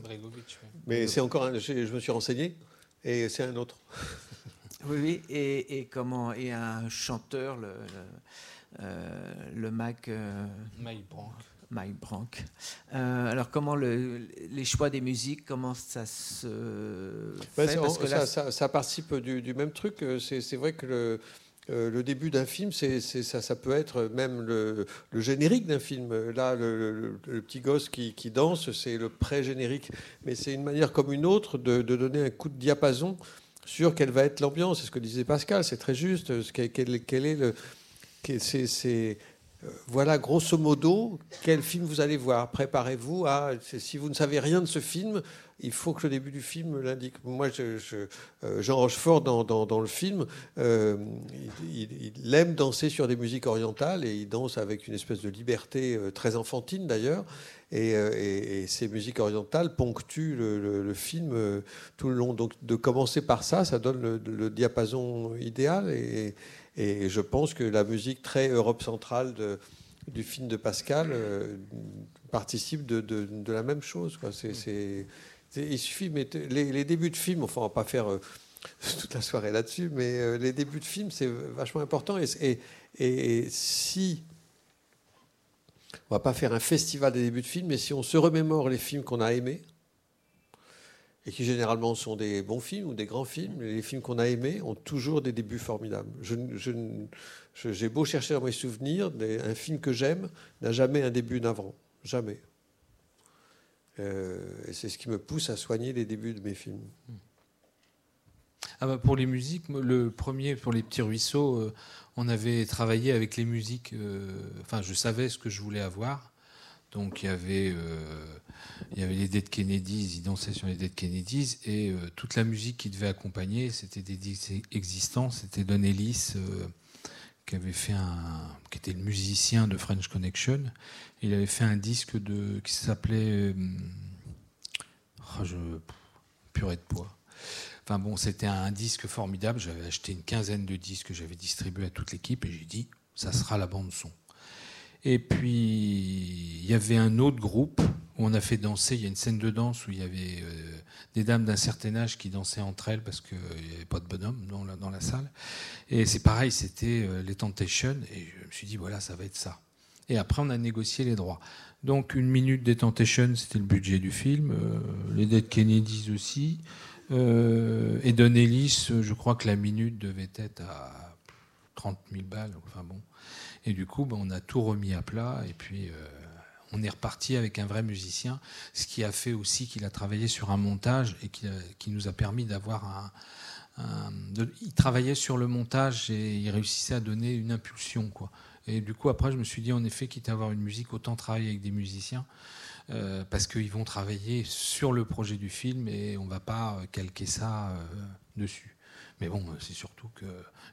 mais c'est encore un, je, me suis renseigné et c'est un autre. oui, oui, et, et, comment et un chanteur, le, le, euh, le Mac. Euh, Mike Brank. Mike Brank. alors comment le, les choix des musiques, comment ça se fait? Parce que ça, ça, participe du, du même truc. C'est vrai que le, euh, le début d'un film, ça, peut être même le, générique d'un film. Là, le, petit gosse qui, danse, c'est le pré-générique. Mais c'est une manière comme une autre de, donner un coup de diapason sur quelle va être l'ambiance. C'est ce que disait Pascal, c'est très juste. Quel, quel est le, c'est, voilà grosso modo quel film vous allez voir. Préparez-vous à. Si vous ne savez rien de ce film, il faut que le début du film l'indique. Moi, je, euh, Jean Rochefort, dans, le film, euh, il, aime danser sur des musiques orientales et il danse avec une espèce de liberté très enfantine d'ailleurs. Et, ces musiques orientales ponctuent le, film tout le long. Donc, de commencer par ça, ça donne le, diapason idéal. Et je pense que la musique très Europe centrale du film de Pascal euh, participe de, la même chose. Quoi. Il suffit, mais les, débuts de film, enfin, on va pas faire euh, toute la soirée là-dessus, mais euh, les débuts de film, c'est vachement important. Et, et, et, si on va pas faire un festival des débuts de film, mais si on se remémore les films qu'on a aimés, et qui généralement sont des bons films ou des grands films. Les films qu'on a aimés ont toujours des débuts formidables. J'ai beau chercher dans mes souvenirs, un film que j'aime n'a jamais un début navrant. Jamais. Euh, et c'est ce qui me pousse à soigner les débuts de mes films. ah bah Pour les musiques, le premier, pour les petits ruisseaux, euh, on avait travaillé avec les musiques. Euh, enfin, je savais ce que je voulais avoir. Donc il y avait, euh, il y avait les Dead Kennedys, ils dansaient sur les Dead Kennedys, et toute la musique qui devait accompagner, c'était des disques existants. C'était Don Ellis un, qui était le musicien de French Connection. Il avait fait un disque qui s'appelait, oh, je, purée de poids. Enfin bon, c'était un disque formidable. J'avais acheté une quinzaine de disques que j'avais distribués à toute l'équipe et j'ai dit, ça sera la bande son. Et puis, il y avait un autre groupe où on a fait danser. Il y a une scène de danse où il y avait euh, des dames d'un certain âge qui dansaient entre elles parce qu'il n'y avait pas de bonhomme dans la, salle. Et c'est pareil, c'était euh, les Temptations. Et je me suis dit, voilà, ça va être ça. Et après, on a négocié les droits. Donc, une minute des Temptations, c'était le budget du film. Euh, les Dead Kennedys aussi. Et Don Ellis, je crois que la minute devait être à 30 000 balles. Enfin bon. Et du coup, ben, on a tout remis à plat et puis euh, on est reparti avec un vrai musicien, ce qui a fait aussi qu'il a travaillé sur un montage et qui, nous a permis d'avoir un, il travaillait sur le montage et il réussissait à donner une impulsion. Quoi. Et du coup, après, je me suis dit, en effet, quitte à avoir une musique, autant travailler avec des musiciens. Euh, parce qu'ils vont travailler sur le projet du film et on va pas euh, calquer ça dessus. Mais bon, c'est surtout que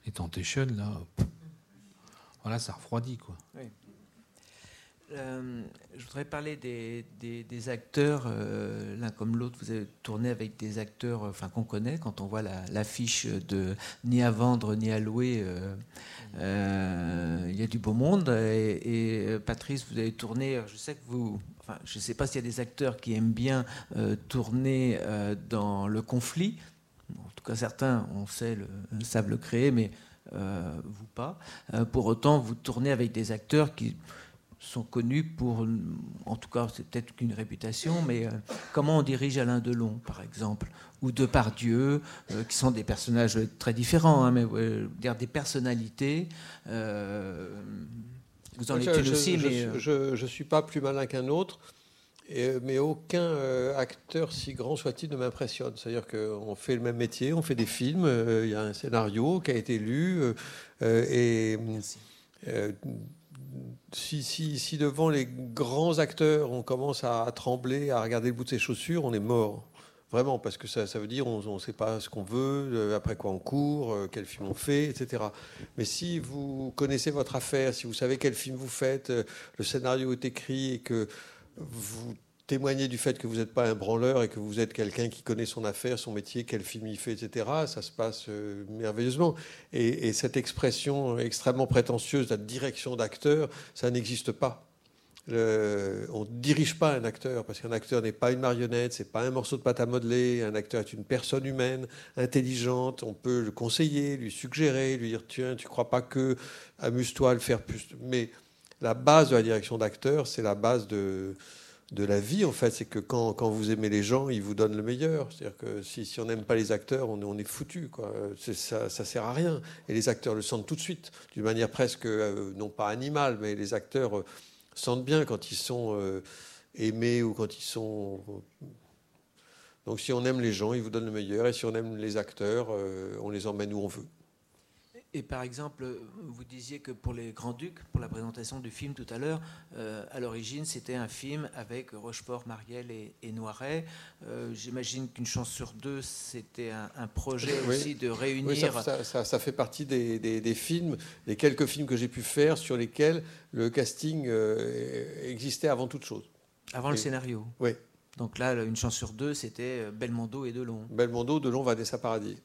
les Temptations, là, voilà, ça refroidit, quoi. Euh, je voudrais parler des, acteurs, euh, l'un comme l'autre. Vous avez tourné avec des acteurs enfin, qu'on connaît. Quand on voit l'affiche de Ni à vendre, ni à louer, euh, il y a du beau monde. Et, Patrice, vous avez tourné, je sais que vous. Enfin, je ne sais pas s'il y a des acteurs qui aiment bien tourner dans le conflit. En tout cas, certains, on sait, le, savent le créer, mais vous pas. pour autant, vous tournez avec des acteurs qui sont connus pour, en tout cas, c'est peut-être qu'une réputation, mais euh, comment on dirige Alain Delon, par exemple, ou Depardieu, euh, qui sont des personnages très différents, hein, mais dire des personnalités. Euh, vous en êtes aussi, mais je ne suis pas plus malin qu'un autre. Mais aucun acteur, si grand soit-il, ne m'impressionne. C'est-à-dire qu'on fait le même métier, on fait des films, il y a un scénario qui a été lu, et Merci si, si, devant les grands acteurs, on commence à, trembler, à regarder le bout de ses chaussures, on est mort. Vraiment, parce que ça, ça veut dire on ne sait pas ce qu'on veut, euh, après quoi on court, euh, quel film on fait, etc. Mais si vous connaissez votre affaire, si vous savez quel film vous faites, euh, le scénario est écrit et que vous témoigner du fait que vous n'êtes pas un branleur et que vous êtes quelqu'un qui connaît son affaire, son métier, quel film il fait, etc., ça se passe euh, merveilleusement. Et, cette expression extrêmement prétentieuse, la direction d'acteur, ça n'existe pas. on ne dirige pas un acteur parce qu'un acteur n'est pas une marionnette, c'est pas un morceau de pâte à modeler. Un acteur est une personne humaine, intelligente. On peut le conseiller, lui suggérer, lui dire tiens, tu crois pas que amuse-toi à le faire plus. Mais la base de la direction d'acteur, c'est la base de de la vie, en fait, c'est que quand, quand, vous aimez les gens, ils vous donnent le meilleur. C'est-à-dire que si, on n'aime pas les acteurs, on, est foutu. Ça, ça sert à rien. Et les acteurs le sentent tout de suite, d'une manière presque, euh, non pas animale, mais les acteurs euh, sentent bien quand ils sont euh, aimés ou quand ils sont... Donc si on aime les gens, ils vous donnent le meilleur. Et si on aime les acteurs, on les emmène où on veut. Et par exemple, vous disiez que pour les Grands-Ducs, pour la présentation du film tout à l'heure, euh, à l'origine, c'était un film avec Rochefort, Marielle et, Noiret. Euh, j'imagine qu'une chance sur deux, c'était un, projet aussi de réunir. Oui, ça, fait partie des, films, des quelques films que j'ai pu faire sur lesquels le casting euh, existait avant toute chose. Avant le scénario Oui. Donc là, une chance sur deux, c'était Belmondo et Delon. Belmondo, Delon, Vanessa Paradis.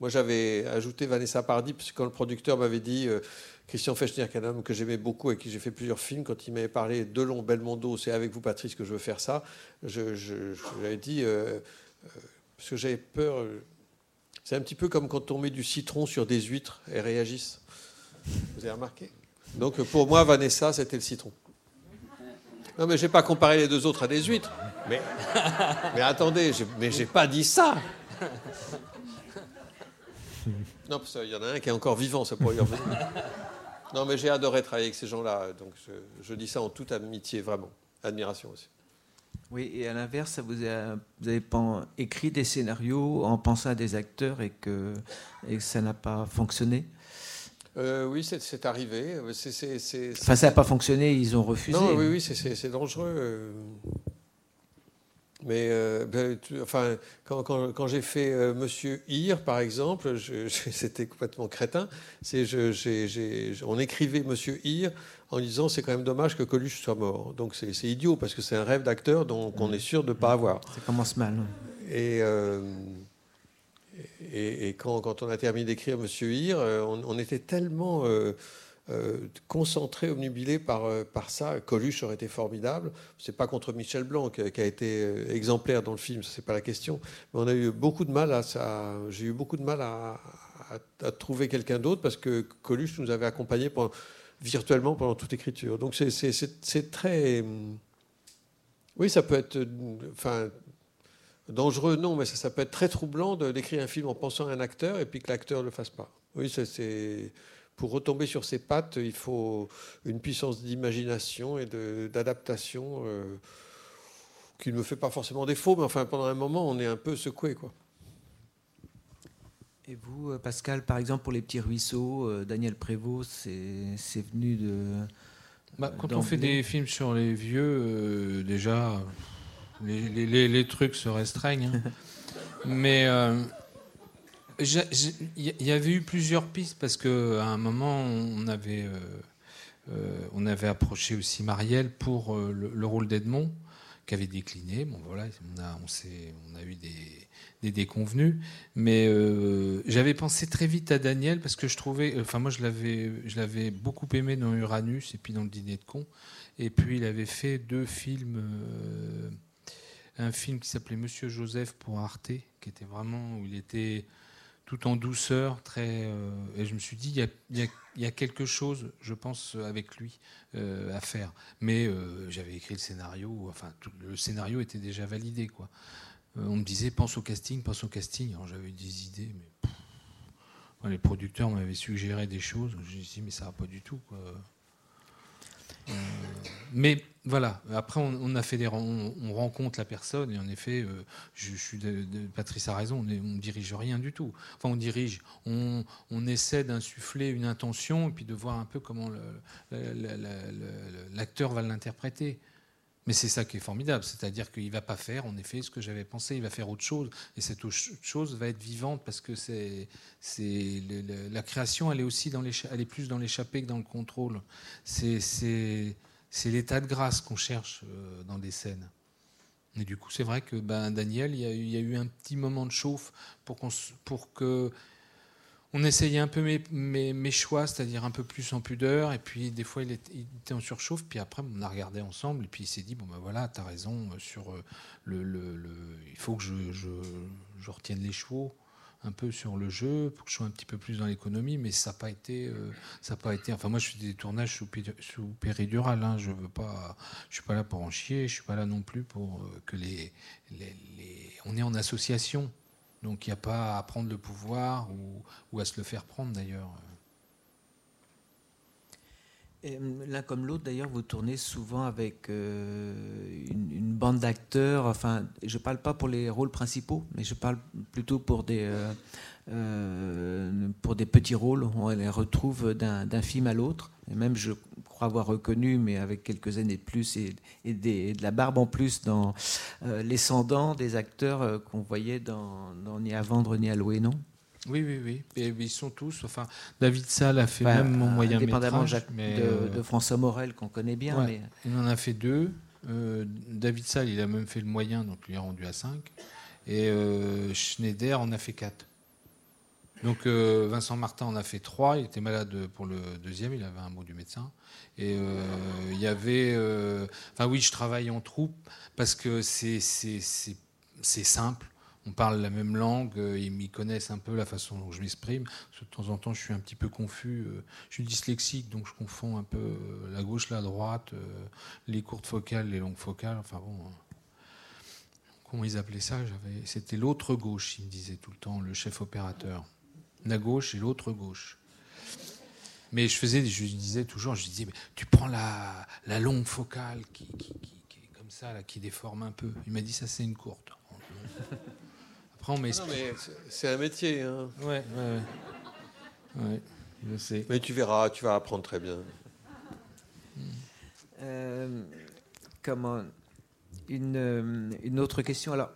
Moi, j'avais ajouté Vanessa Paradis, parce que quand le producteur m'avait dit, euh, Christian Fechner, qui est un homme que j'aimais beaucoup, et qui j'ai fait plusieurs films, quand il m'avait parlé de long Belmondo, c'est avec vous, Patrice, que je veux faire ça, je, je, dit, euh, euh, parce que j'avais peur. c'est un petit peu comme quand on met du citron sur des huîtres, elles réagissent. Vous avez remarqué? Donc, pour moi, Vanessa, c'était le citron. Non, mais j'ai pas comparé les deux autres à des huîtres. Mais, mais attendez, mais j'ai pas dit ça. Non, parce qu'il y en a un qui est encore vivant, ça pourrait y revenir. non, mais j'ai adoré travailler avec ces gens-là, donc je, dis ça en toute amitié, vraiment. Admiration aussi. Oui, et à l'inverse, vous n'avez pas écrit des scénarios en pensant à des acteurs et que, et ça n'a pas fonctionné? Euh, oui, c'est arrivé. enfin, ça n'a pas fonctionné, ils ont refusé. Non, oui, oui, c'est dangereux. Mais euh, ben, enfin, quand, quand, j'ai fait euh, Monsieur Ir, par exemple, c'était complètement crétin. On écrivait Monsieur Ir en disant c'est quand même dommage que Coluche soit mort. Donc c'est, idiot parce que c'est un rêve d'acteur dont on est sûr de ne pas avoir. Ça commence mal. Et, euh, et, quand, quand, on a terminé d'écrire Monsieur Ir, on, on, était tellement euh, concentré, obnubilé par, euh, par ça. Coluche aurait été formidable. C'est pas contre Michel Blanc qui a, été euh, exemplaire dans le film, c'est pas la question. Mais on a eu beaucoup de mal à ça. J'ai eu beaucoup de mal à, trouver quelqu'un d'autre parce que Coluche nous avait accompagnés virtuellement pendant toute écriture. Donc c'est très. Oui, ça peut être. Enfin, dangereux, non, mais ça, ça peut être très troublant d'écrire un film en pensant à un acteur et puis que l'acteur ne le fasse pas. Oui, c'est pour retomber sur ses pattes, il faut une puissance d'imagination et d'adaptation euh, qui ne me fait pas forcément défaut, mais enfin pendant un moment, on est un peu secoué. Quoi. Et vous, euh, Pascal, par exemple, pour les petits ruisseaux, euh, Daniel Prévost, c'est venu de... Bah, quand on fait des films sur les vieux, déjà, les, trucs se restreignent. Hein. mais il y avait eu plusieurs pistes parce qu'à un moment, on avait, euh, euh, on avait approché aussi Marielle pour euh, le, rôle d'Edmond, qui avait décliné. Bon, voilà, on a, on, a eu des, des déconvenus. Mais j'avais pensé très vite à Daniel parce que je trouvais. Enfin, moi, je l'avais beaucoup aimé dans Uranus et puis dans Le Dîner de con. Et puis, il avait fait deux films. un film qui s'appelait Monsieur Joseph pour Arte, qui était vraiment où il était tout en douceur, très. Euh, et je me suis dit, il y, a, quelque chose, je pense, avec lui euh, à faire. Mais euh, j'avais écrit le scénario, enfin, le scénario était déjà validé, quoi. on me disait, pense au casting, pense au casting. Alors j'avais des idées, mais les producteurs m'avaient suggéré des choses. Je me suis dit, mais ça va pas du tout, quoi. Mais voilà, après on, a fait des, on, rencontre la personne et en effet, euh, je, suis de, Patrice a raison, on ne dirige rien du tout. Enfin, on dirige, on, essaie d'insuffler une intention et puis de voir un peu comment l'acteur va l'interpréter. Mais c'est ça qui est formidable, c'est-à-dire qu'il ne va pas faire, en effet, ce que j'avais pensé, il va faire autre chose. Et cette autre chose va être vivante parce que c'est, c'est la création, elle est aussi dans elle est plus dans l'échappée que dans le contrôle. C'est, c'est, l'état de grâce qu'on cherche euh, dans des scènes. Et du coup, c'est vrai que ben, Daniel, il y, a, il y a eu un petit moment de chauffe pour, qu'on, pour que on essayait un peu mes, choix, c'est-à-dire un peu plus en pudeur, et puis des fois il était, en surchauffe, puis après on a regardé ensemble, et puis il s'est dit, bon ben voilà, t'as raison, euh, sur euh, le, il faut que je, retienne les chevaux un peu sur le jeu, pour que je sois un petit peu plus dans l'économie, mais ça n'a pas été, euh, ça pas été. Enfin, moi, je fais des tournages sous, péridural. Hein, je veux pas, je suis pas là pour en chier. Je suis pas là non plus pour que les, on est en association. Donc il n'y a pas à prendre le pouvoir ou, à se le faire prendre d'ailleurs. Euh, l'un comme l'autre, d'ailleurs, vous tournez souvent avec euh, une, bande d'acteurs. Enfin, je ne parle pas pour les rôles principaux, mais je parle plutôt pour des, euh, pour des petits rôles. On les retrouve d'un film à l'autre. Et même, je avoir reconnu, mais avec quelques années de plus et, de la barbe en plus, dans euh, les descendants des acteurs euh, qu'on voyait dans, Ni à vendre ni à louer, non? Oui, oui, oui. Et, ils sont tous. Enfin, David Salle a fait même mon moyen métrage. Mais de, euh, de, François Morel, qu'on connaît bien. Mais... Il en a fait deux. David Salle, il a même fait le moyen, donc il est rendu à 5. Et Schneider en a fait 4. Donc Vincent Martin en a fait 3. Il était malade pour le deuxième, il avait un mot du médecin. Et euh, il y avait. Euh, enfin, oui, je travaille en troupe parce que c'est simple. On parle la même langue, euh, ils m'y connaissent un peu la façon dont je m'exprime. De temps en temps, je suis un petit peu confus. Je suis dyslexique, donc je confonds un peu la gauche, la droite, les courtes focales, les longues focales. Enfin bon, comment ils appelaient ça? C'était l'autre gauche, ils me disaient tout le temps, le chef opérateur. La gauche et l'autre gauche. Mais je faisais, je lui disais toujours, je disais, mais tu prends la, la longue focale qui, qui, qui, est comme ça, là, qui déforme un peu. Il m'a dit ça, c'est une courte. Après, on m'explique. c'est un métier. Hein. Ouais, ouais, ouais. je sais. Mais tu verras, tu vas apprendre très bien. Euh, comment une, une, autre question. Alors,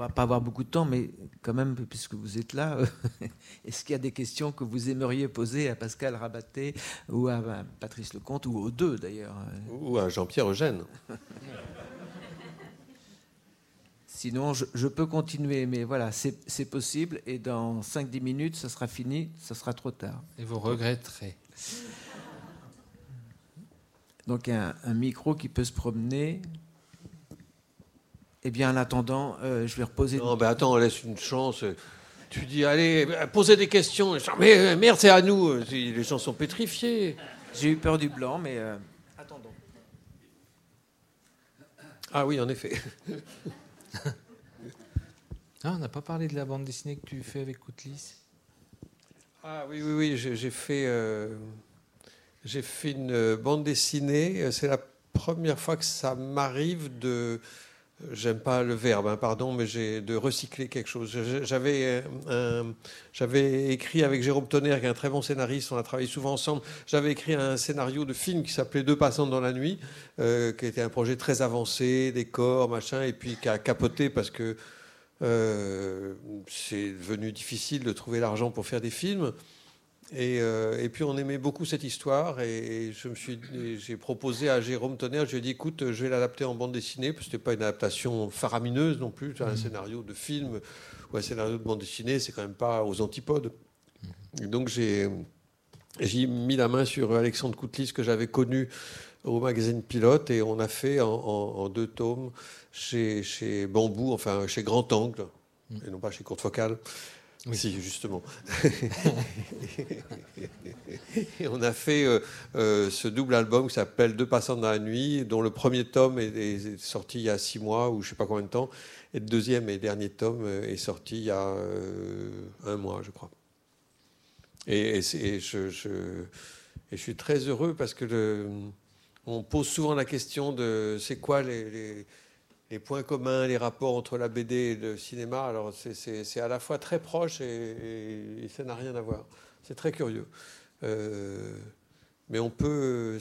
on va pas avoir beaucoup de temps, mais quand même, puisque vous êtes là, est-ce qu'il y a des questions que vous aimeriez poser à Pascal Rabaté ou à Patrice Lecomte, ou aux deux d'ailleurs Ou à Jean-Pierre Eugène Sinon, je, peux continuer, mais voilà, c'est possible, et dans 5-10 minutes, ça sera fini, ça sera trop tard. Et vous regretterez. Donc un, micro qui peut se promener. Eh bien, en attendant, euh, je vais reposer. Non, ben attends, on laisse une chance. Tu dis, allez, posez des questions. Mais euh, merde, c'est à nous. Les gens sont pétrifiés. J'ai eu peur du blanc, mais euh, attendons. Ah oui, en effet. ah, on n'a pas parlé de la bande dessinée que tu fais avec Koutlis. Ah oui, oui, oui, j'ai fait. J'ai fait une bande dessinée. C'est la première fois que ça m'arrive de. Euh, j'aime pas le verbe, hein, pardon, mais j'ai de recycler quelque chose. J'avais, j'avais écrit avec Jérôme Tonnerre, qui est un très bon scénariste, on a travaillé souvent ensemble. J'avais écrit un scénario de film qui s'appelait Deux passantes dans la nuit, qui était un projet très avancé, décor, machin, et puis qui a capoté parce que c'est devenu difficile de trouver l'argent pour faire des films. Euh, et, puis on aimait beaucoup cette histoire et je me suis, j'ai proposé à Jérôme Tonnerre, je lui ai dit écoute, je vais l'adapter en bande dessinée parce que c'était pas une adaptation faramineuse non plus, un mmh. scénario de film ou un scénario de bande dessinée, c'est quand même pas aux antipodes. Mmh. donc j'ai, j'ai mis la main sur Alexandre Koutlis que j'avais connu au magazine Pilote et on a fait en, deux tomes chez, chez Bambou, enfin chez Grand Angle mmh. et non pas chez Courte Focale. Oui, justement. et on a fait euh, euh, ce double album qui s'appelle Deux passants dans la nuit, dont le premier tome est, sorti il y a six mois ou je ne sais pas combien de temps, et le deuxième et dernier tome euh, est sorti il y a un mois, je crois. Et, je, suis très heureux parce que on pose souvent la question de c'est quoi les points communs, les rapports entre la BD et le cinéma. Alors c'est à la fois très proche et, ça n'a rien à voir. C'est très curieux. Euh, mais on peut.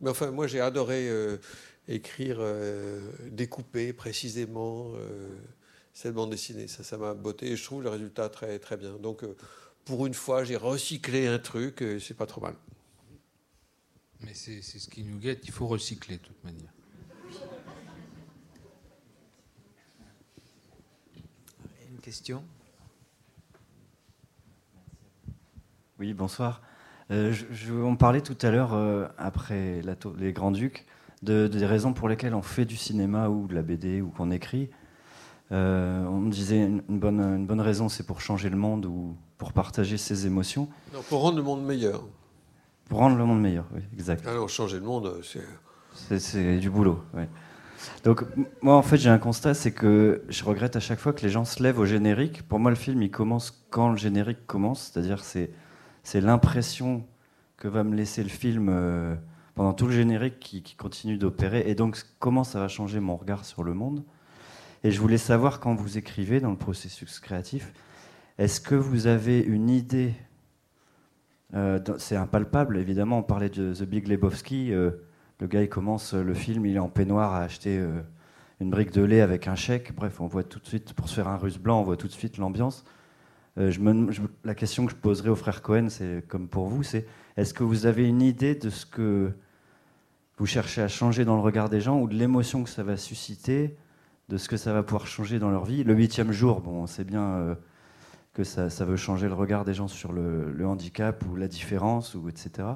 mais enfin, moi j'ai adoré euh, écrire, euh, découper précisément cette bande dessinée. Ça, ça m'a botté et je trouve le résultat très très bien. Donc pour une fois, j'ai recyclé un truc, c'est pas trop mal. Mais c'est ce qui nous guette. Il faut recycler de toute manière. Question Oui, bonsoir. Euh, je, on parlait tout à l'heure, euh, après les Grands-Ducs, de, des raisons pour lesquelles on fait du cinéma ou de la BD ou qu'on écrit. Euh, on me disait une, bonne, une bonne raison, c'est pour changer le monde ou pour partager ses émotions. Non, pour rendre le monde meilleur. Pour rendre le monde meilleur, oui, exact. Alors, changer le monde, c'est. C'est du boulot, oui. Donc moi en fait j'ai un constat, c'est que je regrette à chaque fois que les gens se lèvent au générique. Pour moi le film il commence quand le générique commence, c'est-à-dire c'est c'est l'impression que va me laisser le film euh, pendant tout le générique qui, continue d'opérer et donc comment ça va changer mon regard sur le monde? Et je voulais savoir quand vous écrivez dans le processus créatif, est-ce que vous avez une idée euh, C'est impalpable évidemment. On parlait de The Big Lebowski. Euh, le gars, il commence le film, il est en peignoir à acheter euh, une brique de lait avec un chèque. Bref, on voit tout de suite, pour se faire un russe blanc, on voit tout de suite l'ambiance. Euh, la question que je poserai au frère Cohen, c'est comme pour vous, c'est est-ce que vous avez une idée de ce que vous cherchez à changer dans le regard des gens ou de l'émotion que ça va susciter, de ce que ça va pouvoir changer dans leur vie? Le huitième jour, bon, on sait bien euh, que ça, veut changer le regard des gens sur le, le handicap ou la différence, ou etc.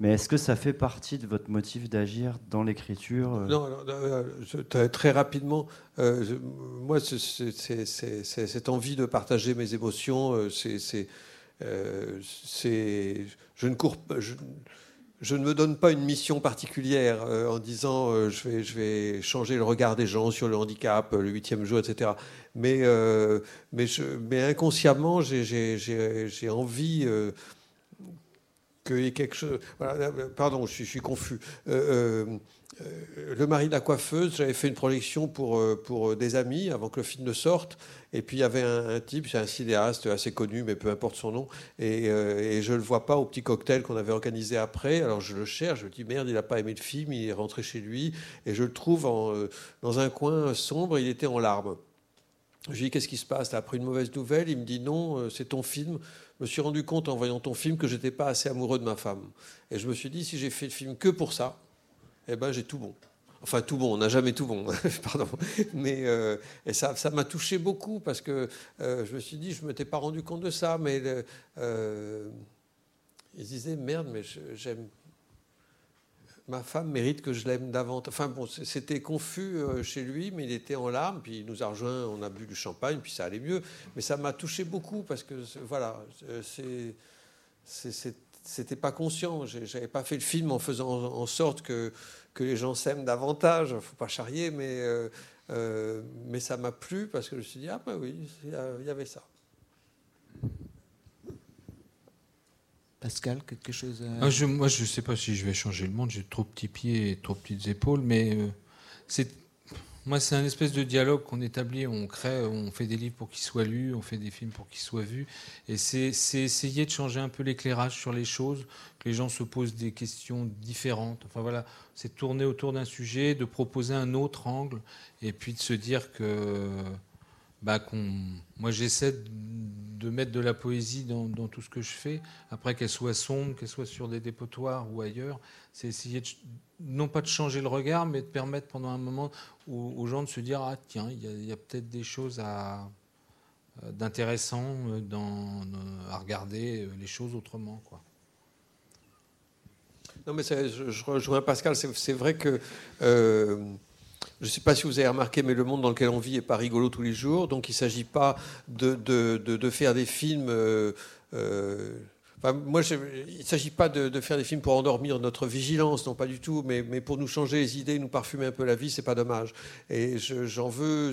Mais est-ce que ça fait partie de votre motif d'agir dans l'écriture euh Non, très rapidement, euh, moi, c'est cette envie de partager mes émotions, euh, je ne me donne pas une mission particulière en disant je, vais, changer le regard des gens sur le handicap, le huitième jour, etc. Mais inconsciemment, j'ai envie qu'il y ait quelque chose. pardon, je suis, confus. Euh, euh, le mari de la coiffeuse, j'avais fait une projection pour, euh, pour des amis avant que le film ne sorte. Et puis il y avait un, type, c'est un cinéaste assez connu, mais peu importe son nom. Et, je ne le vois pas au petit cocktail qu'on avait organisé après. Alors je le cherche, je me dis merde, il n'a pas aimé le film, il est rentré chez lui. Et je le trouve dans un coin sombre, il était en larmes. Je lui dis qu'est-ce qui se passe? Tu as appris une mauvaise nouvelle? Il me dit non, c'est ton film me suis rendu compte en voyant ton film que j'étais pas assez amoureux de ma femme. Et je me suis dit, si j'ai fait le film que pour ça, eh ben j'ai tout bon. Enfin, tout bon, on n'a jamais tout bon, pardon. Mais euh, et ça, m'a touché beaucoup parce que euh, je me suis dit, je ne m'étais pas rendu compte de ça. Mais euh, il se disait, merde, mais j'aime ma femme mérite que je l'aime davantage. Enfin bon, c'était confus euh, chez lui, mais il était en larmes, puis il nous a rejoint, on a bu du champagne, puis ça allait mieux. Mais ça m'a touché beaucoup parce que voilà, c'était pas conscient. J'avais pas fait le film en faisant en sorte que, les gens s'aiment davantage. Faut pas charrier, mais, euh, euh, mais ça m'a plu parce que je me suis dit, ah ben oui, il y avait ça. Pascal, quelque chose ah, Moi, je ne sais pas si je vais changer le monde. J'ai trop petits pieds et trop petites épaules, mais euh, c'est moi, c'est un espèce de dialogue qu'on établit. On crée, on fait des livres pour qu'ils soient lus, on fait des films pour qu'ils soient vus. Et c'est essayer de changer un peu l'éclairage sur les choses, que les gens se posent des questions différentes. Enfin voilà, c'est tourner autour d'un sujet, de proposer un autre angle, et puis de se dire que bah, moi j'essaie de mettre de la poésie dans, tout ce que je fais. Après qu'elle soit sombre, qu'elle soit sur des dépotoirs ou ailleurs, c'est essayer non pas de changer le regard, mais de permettre pendant un moment aux, gens de se dire ah tiens, il y a, peut-être des choses à euh, d'intéressant euh, à regarder euh, les choses autrement. Non mais je, rejoins Pascal, c'est vrai que je ne sais pas si vous avez remarqué, mais le monde dans lequel on vit n'est pas rigolo tous les jours. Donc il ne s'agit pas de, de, de, faire des films. Euh, euh, moi, il ne s'agit pas de, faire des films pour endormir notre vigilance, non pas du tout, mais, mais pour nous changer les idées, nous parfumer un peu la vie, c'est pas dommage. Et j'en veux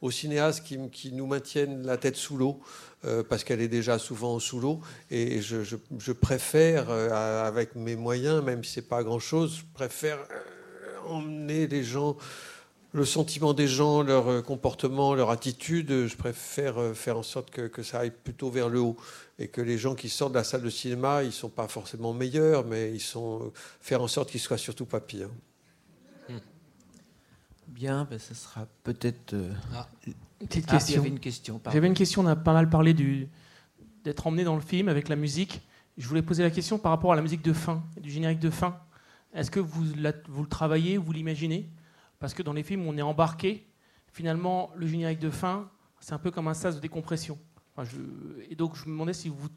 aux cinéastes qui, qui, nous maintiennent la tête sous l'eau, euh, parce qu'elle est déjà souvent sous l'eau. Et je, je, je préfère, avec mes moyens, même si c'est pas grand-chose, je préfère emmener les gens, le sentiment des gens, leur euh, comportement, leur attitude. Je préfère euh, faire en sorte que, ça aille plutôt vers le haut et que les gens qui sortent de la salle de cinéma, ils ne sont pas forcément meilleurs, mais ils sont euh, faire en sorte qu'ils soient surtout pas pires. Bien, ben, ce sera peut-être. Ah. Une petite question. une question. J'avais une question. On a pas mal parlé du d'être emmené dans le film avec la musique. Je voulais poser la question par rapport à la musique de fin, du générique de fin. Est-ce que vous, vous le travaillez, vous l'imaginez? Parce que dans les films, on est embarqué. Finalement, le générique de fin, c'est un peu comme un sas de décompression. et donc, je me demandais si vous,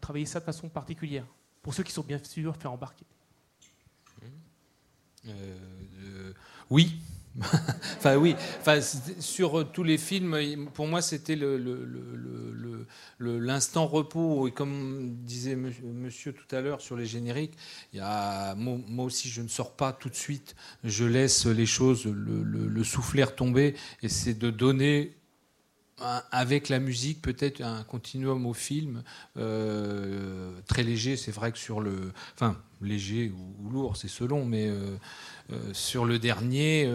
travaillez ça de façon particulière, pour ceux qui sont bien sûr fait embarquer. Euh, euh, oui, enfin oui, enfin, sur tous les films, pour moi c'était l'instant le, repos. Et comme disait monsieur tout à l'heure sur les génériques, y a, moi, aussi je ne sors pas tout de suite, je laisse les choses, le, souffler tomber, et c'est de donner avec la musique, peut-être un continuum au film euh, très léger. C'est vrai que sur le, enfin léger ou, lourd, c'est selon, mais euh, euh, sur le dernier,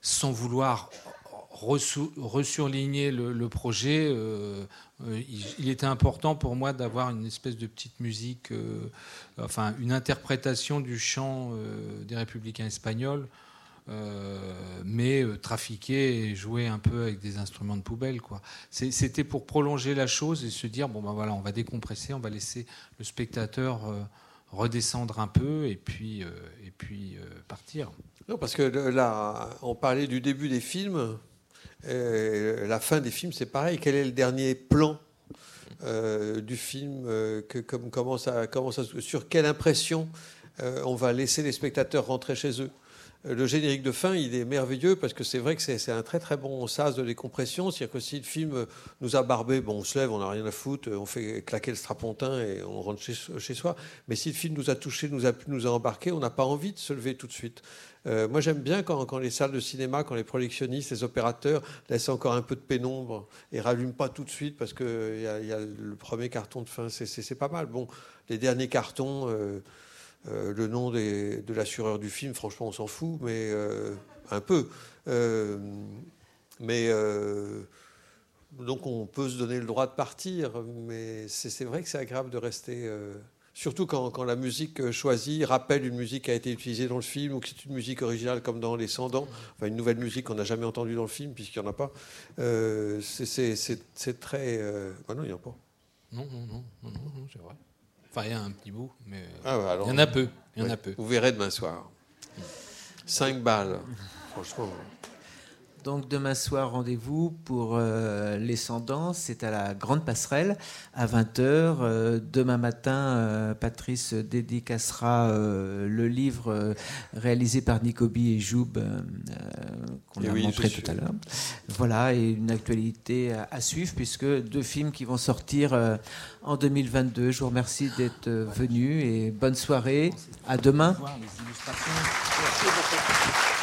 sans vouloir resurligner le, projet, il, était important pour moi d'avoir une espèce de petite musique, enfin une interprétation du chant des républicains espagnols. Euh, mais euh, trafiquer et jouer un peu avec des instruments de poubelle. Quoi. C'était pour prolonger la chose et se dire bon ben voilà, on va décompresser, on va laisser le spectateur euh, redescendre un peu et puis, et puis partir. Non, parce que là, on parlait du début des films. la fin des films, c'est pareil. Quel est le dernier plan du film Sur quelle impression on va laisser les spectateurs rentrer chez eux? Le générique de fin, il est merveilleux parce que c'est vrai que c'est un très très bon sas de décompression. C'est-à-dire que si le film nous a barbé, bon, on se lève, on n'a rien à foutre, on fait claquer le strapontin et on rentre chez, soi. Mais si le film nous a touché, nous a nous a embarqué, on n'a pas envie de se lever tout de suite. Euh, moi, j'aime bien quand, les salles de cinéma, quand les projectionnistes, les opérateurs laissent encore un peu de pénombre et rallument pas tout de suite parce qu'il y, y, a le premier carton de fin. C'est pas mal. Bon, les derniers cartons. Euh, euh, le nom de l'assureur du film, franchement, on s'en fout, mais euh, un peu. Euh, mais donc on peut se donner le droit de partir, mais c'est vrai que c'est agréable de rester. Surtout quand, la musique choisie rappelle une musique qui a été utilisée dans le film ou que c'est une musique originale comme dans Les Cendants, enfin une nouvelle musique qu'on n'a jamais entendue dans le film puisqu'il n'y en a pas. c'est très. Bah non, il n'y en a pas. Non, non, non, non, non c'est vrai. Enfin, il y a un petit bout, mais ah il y en a peu. Il y en a peu. Vous verrez demain soir. 5 balles, franchement. Donc demain soir, rendez-vous pour euh, les C'est à la Grande Passerelle à 20h. Euh, demain matin, euh, Patrice dédicacera le livre réalisé par Nicobi et Joub qu'on a montré tout à l'heure. Voilà, et une actualité à, suivre puisque deux films qui vont sortir en 2022. Je vous remercie d'être venu et bonne soirée. À demain. Merci beaucoup.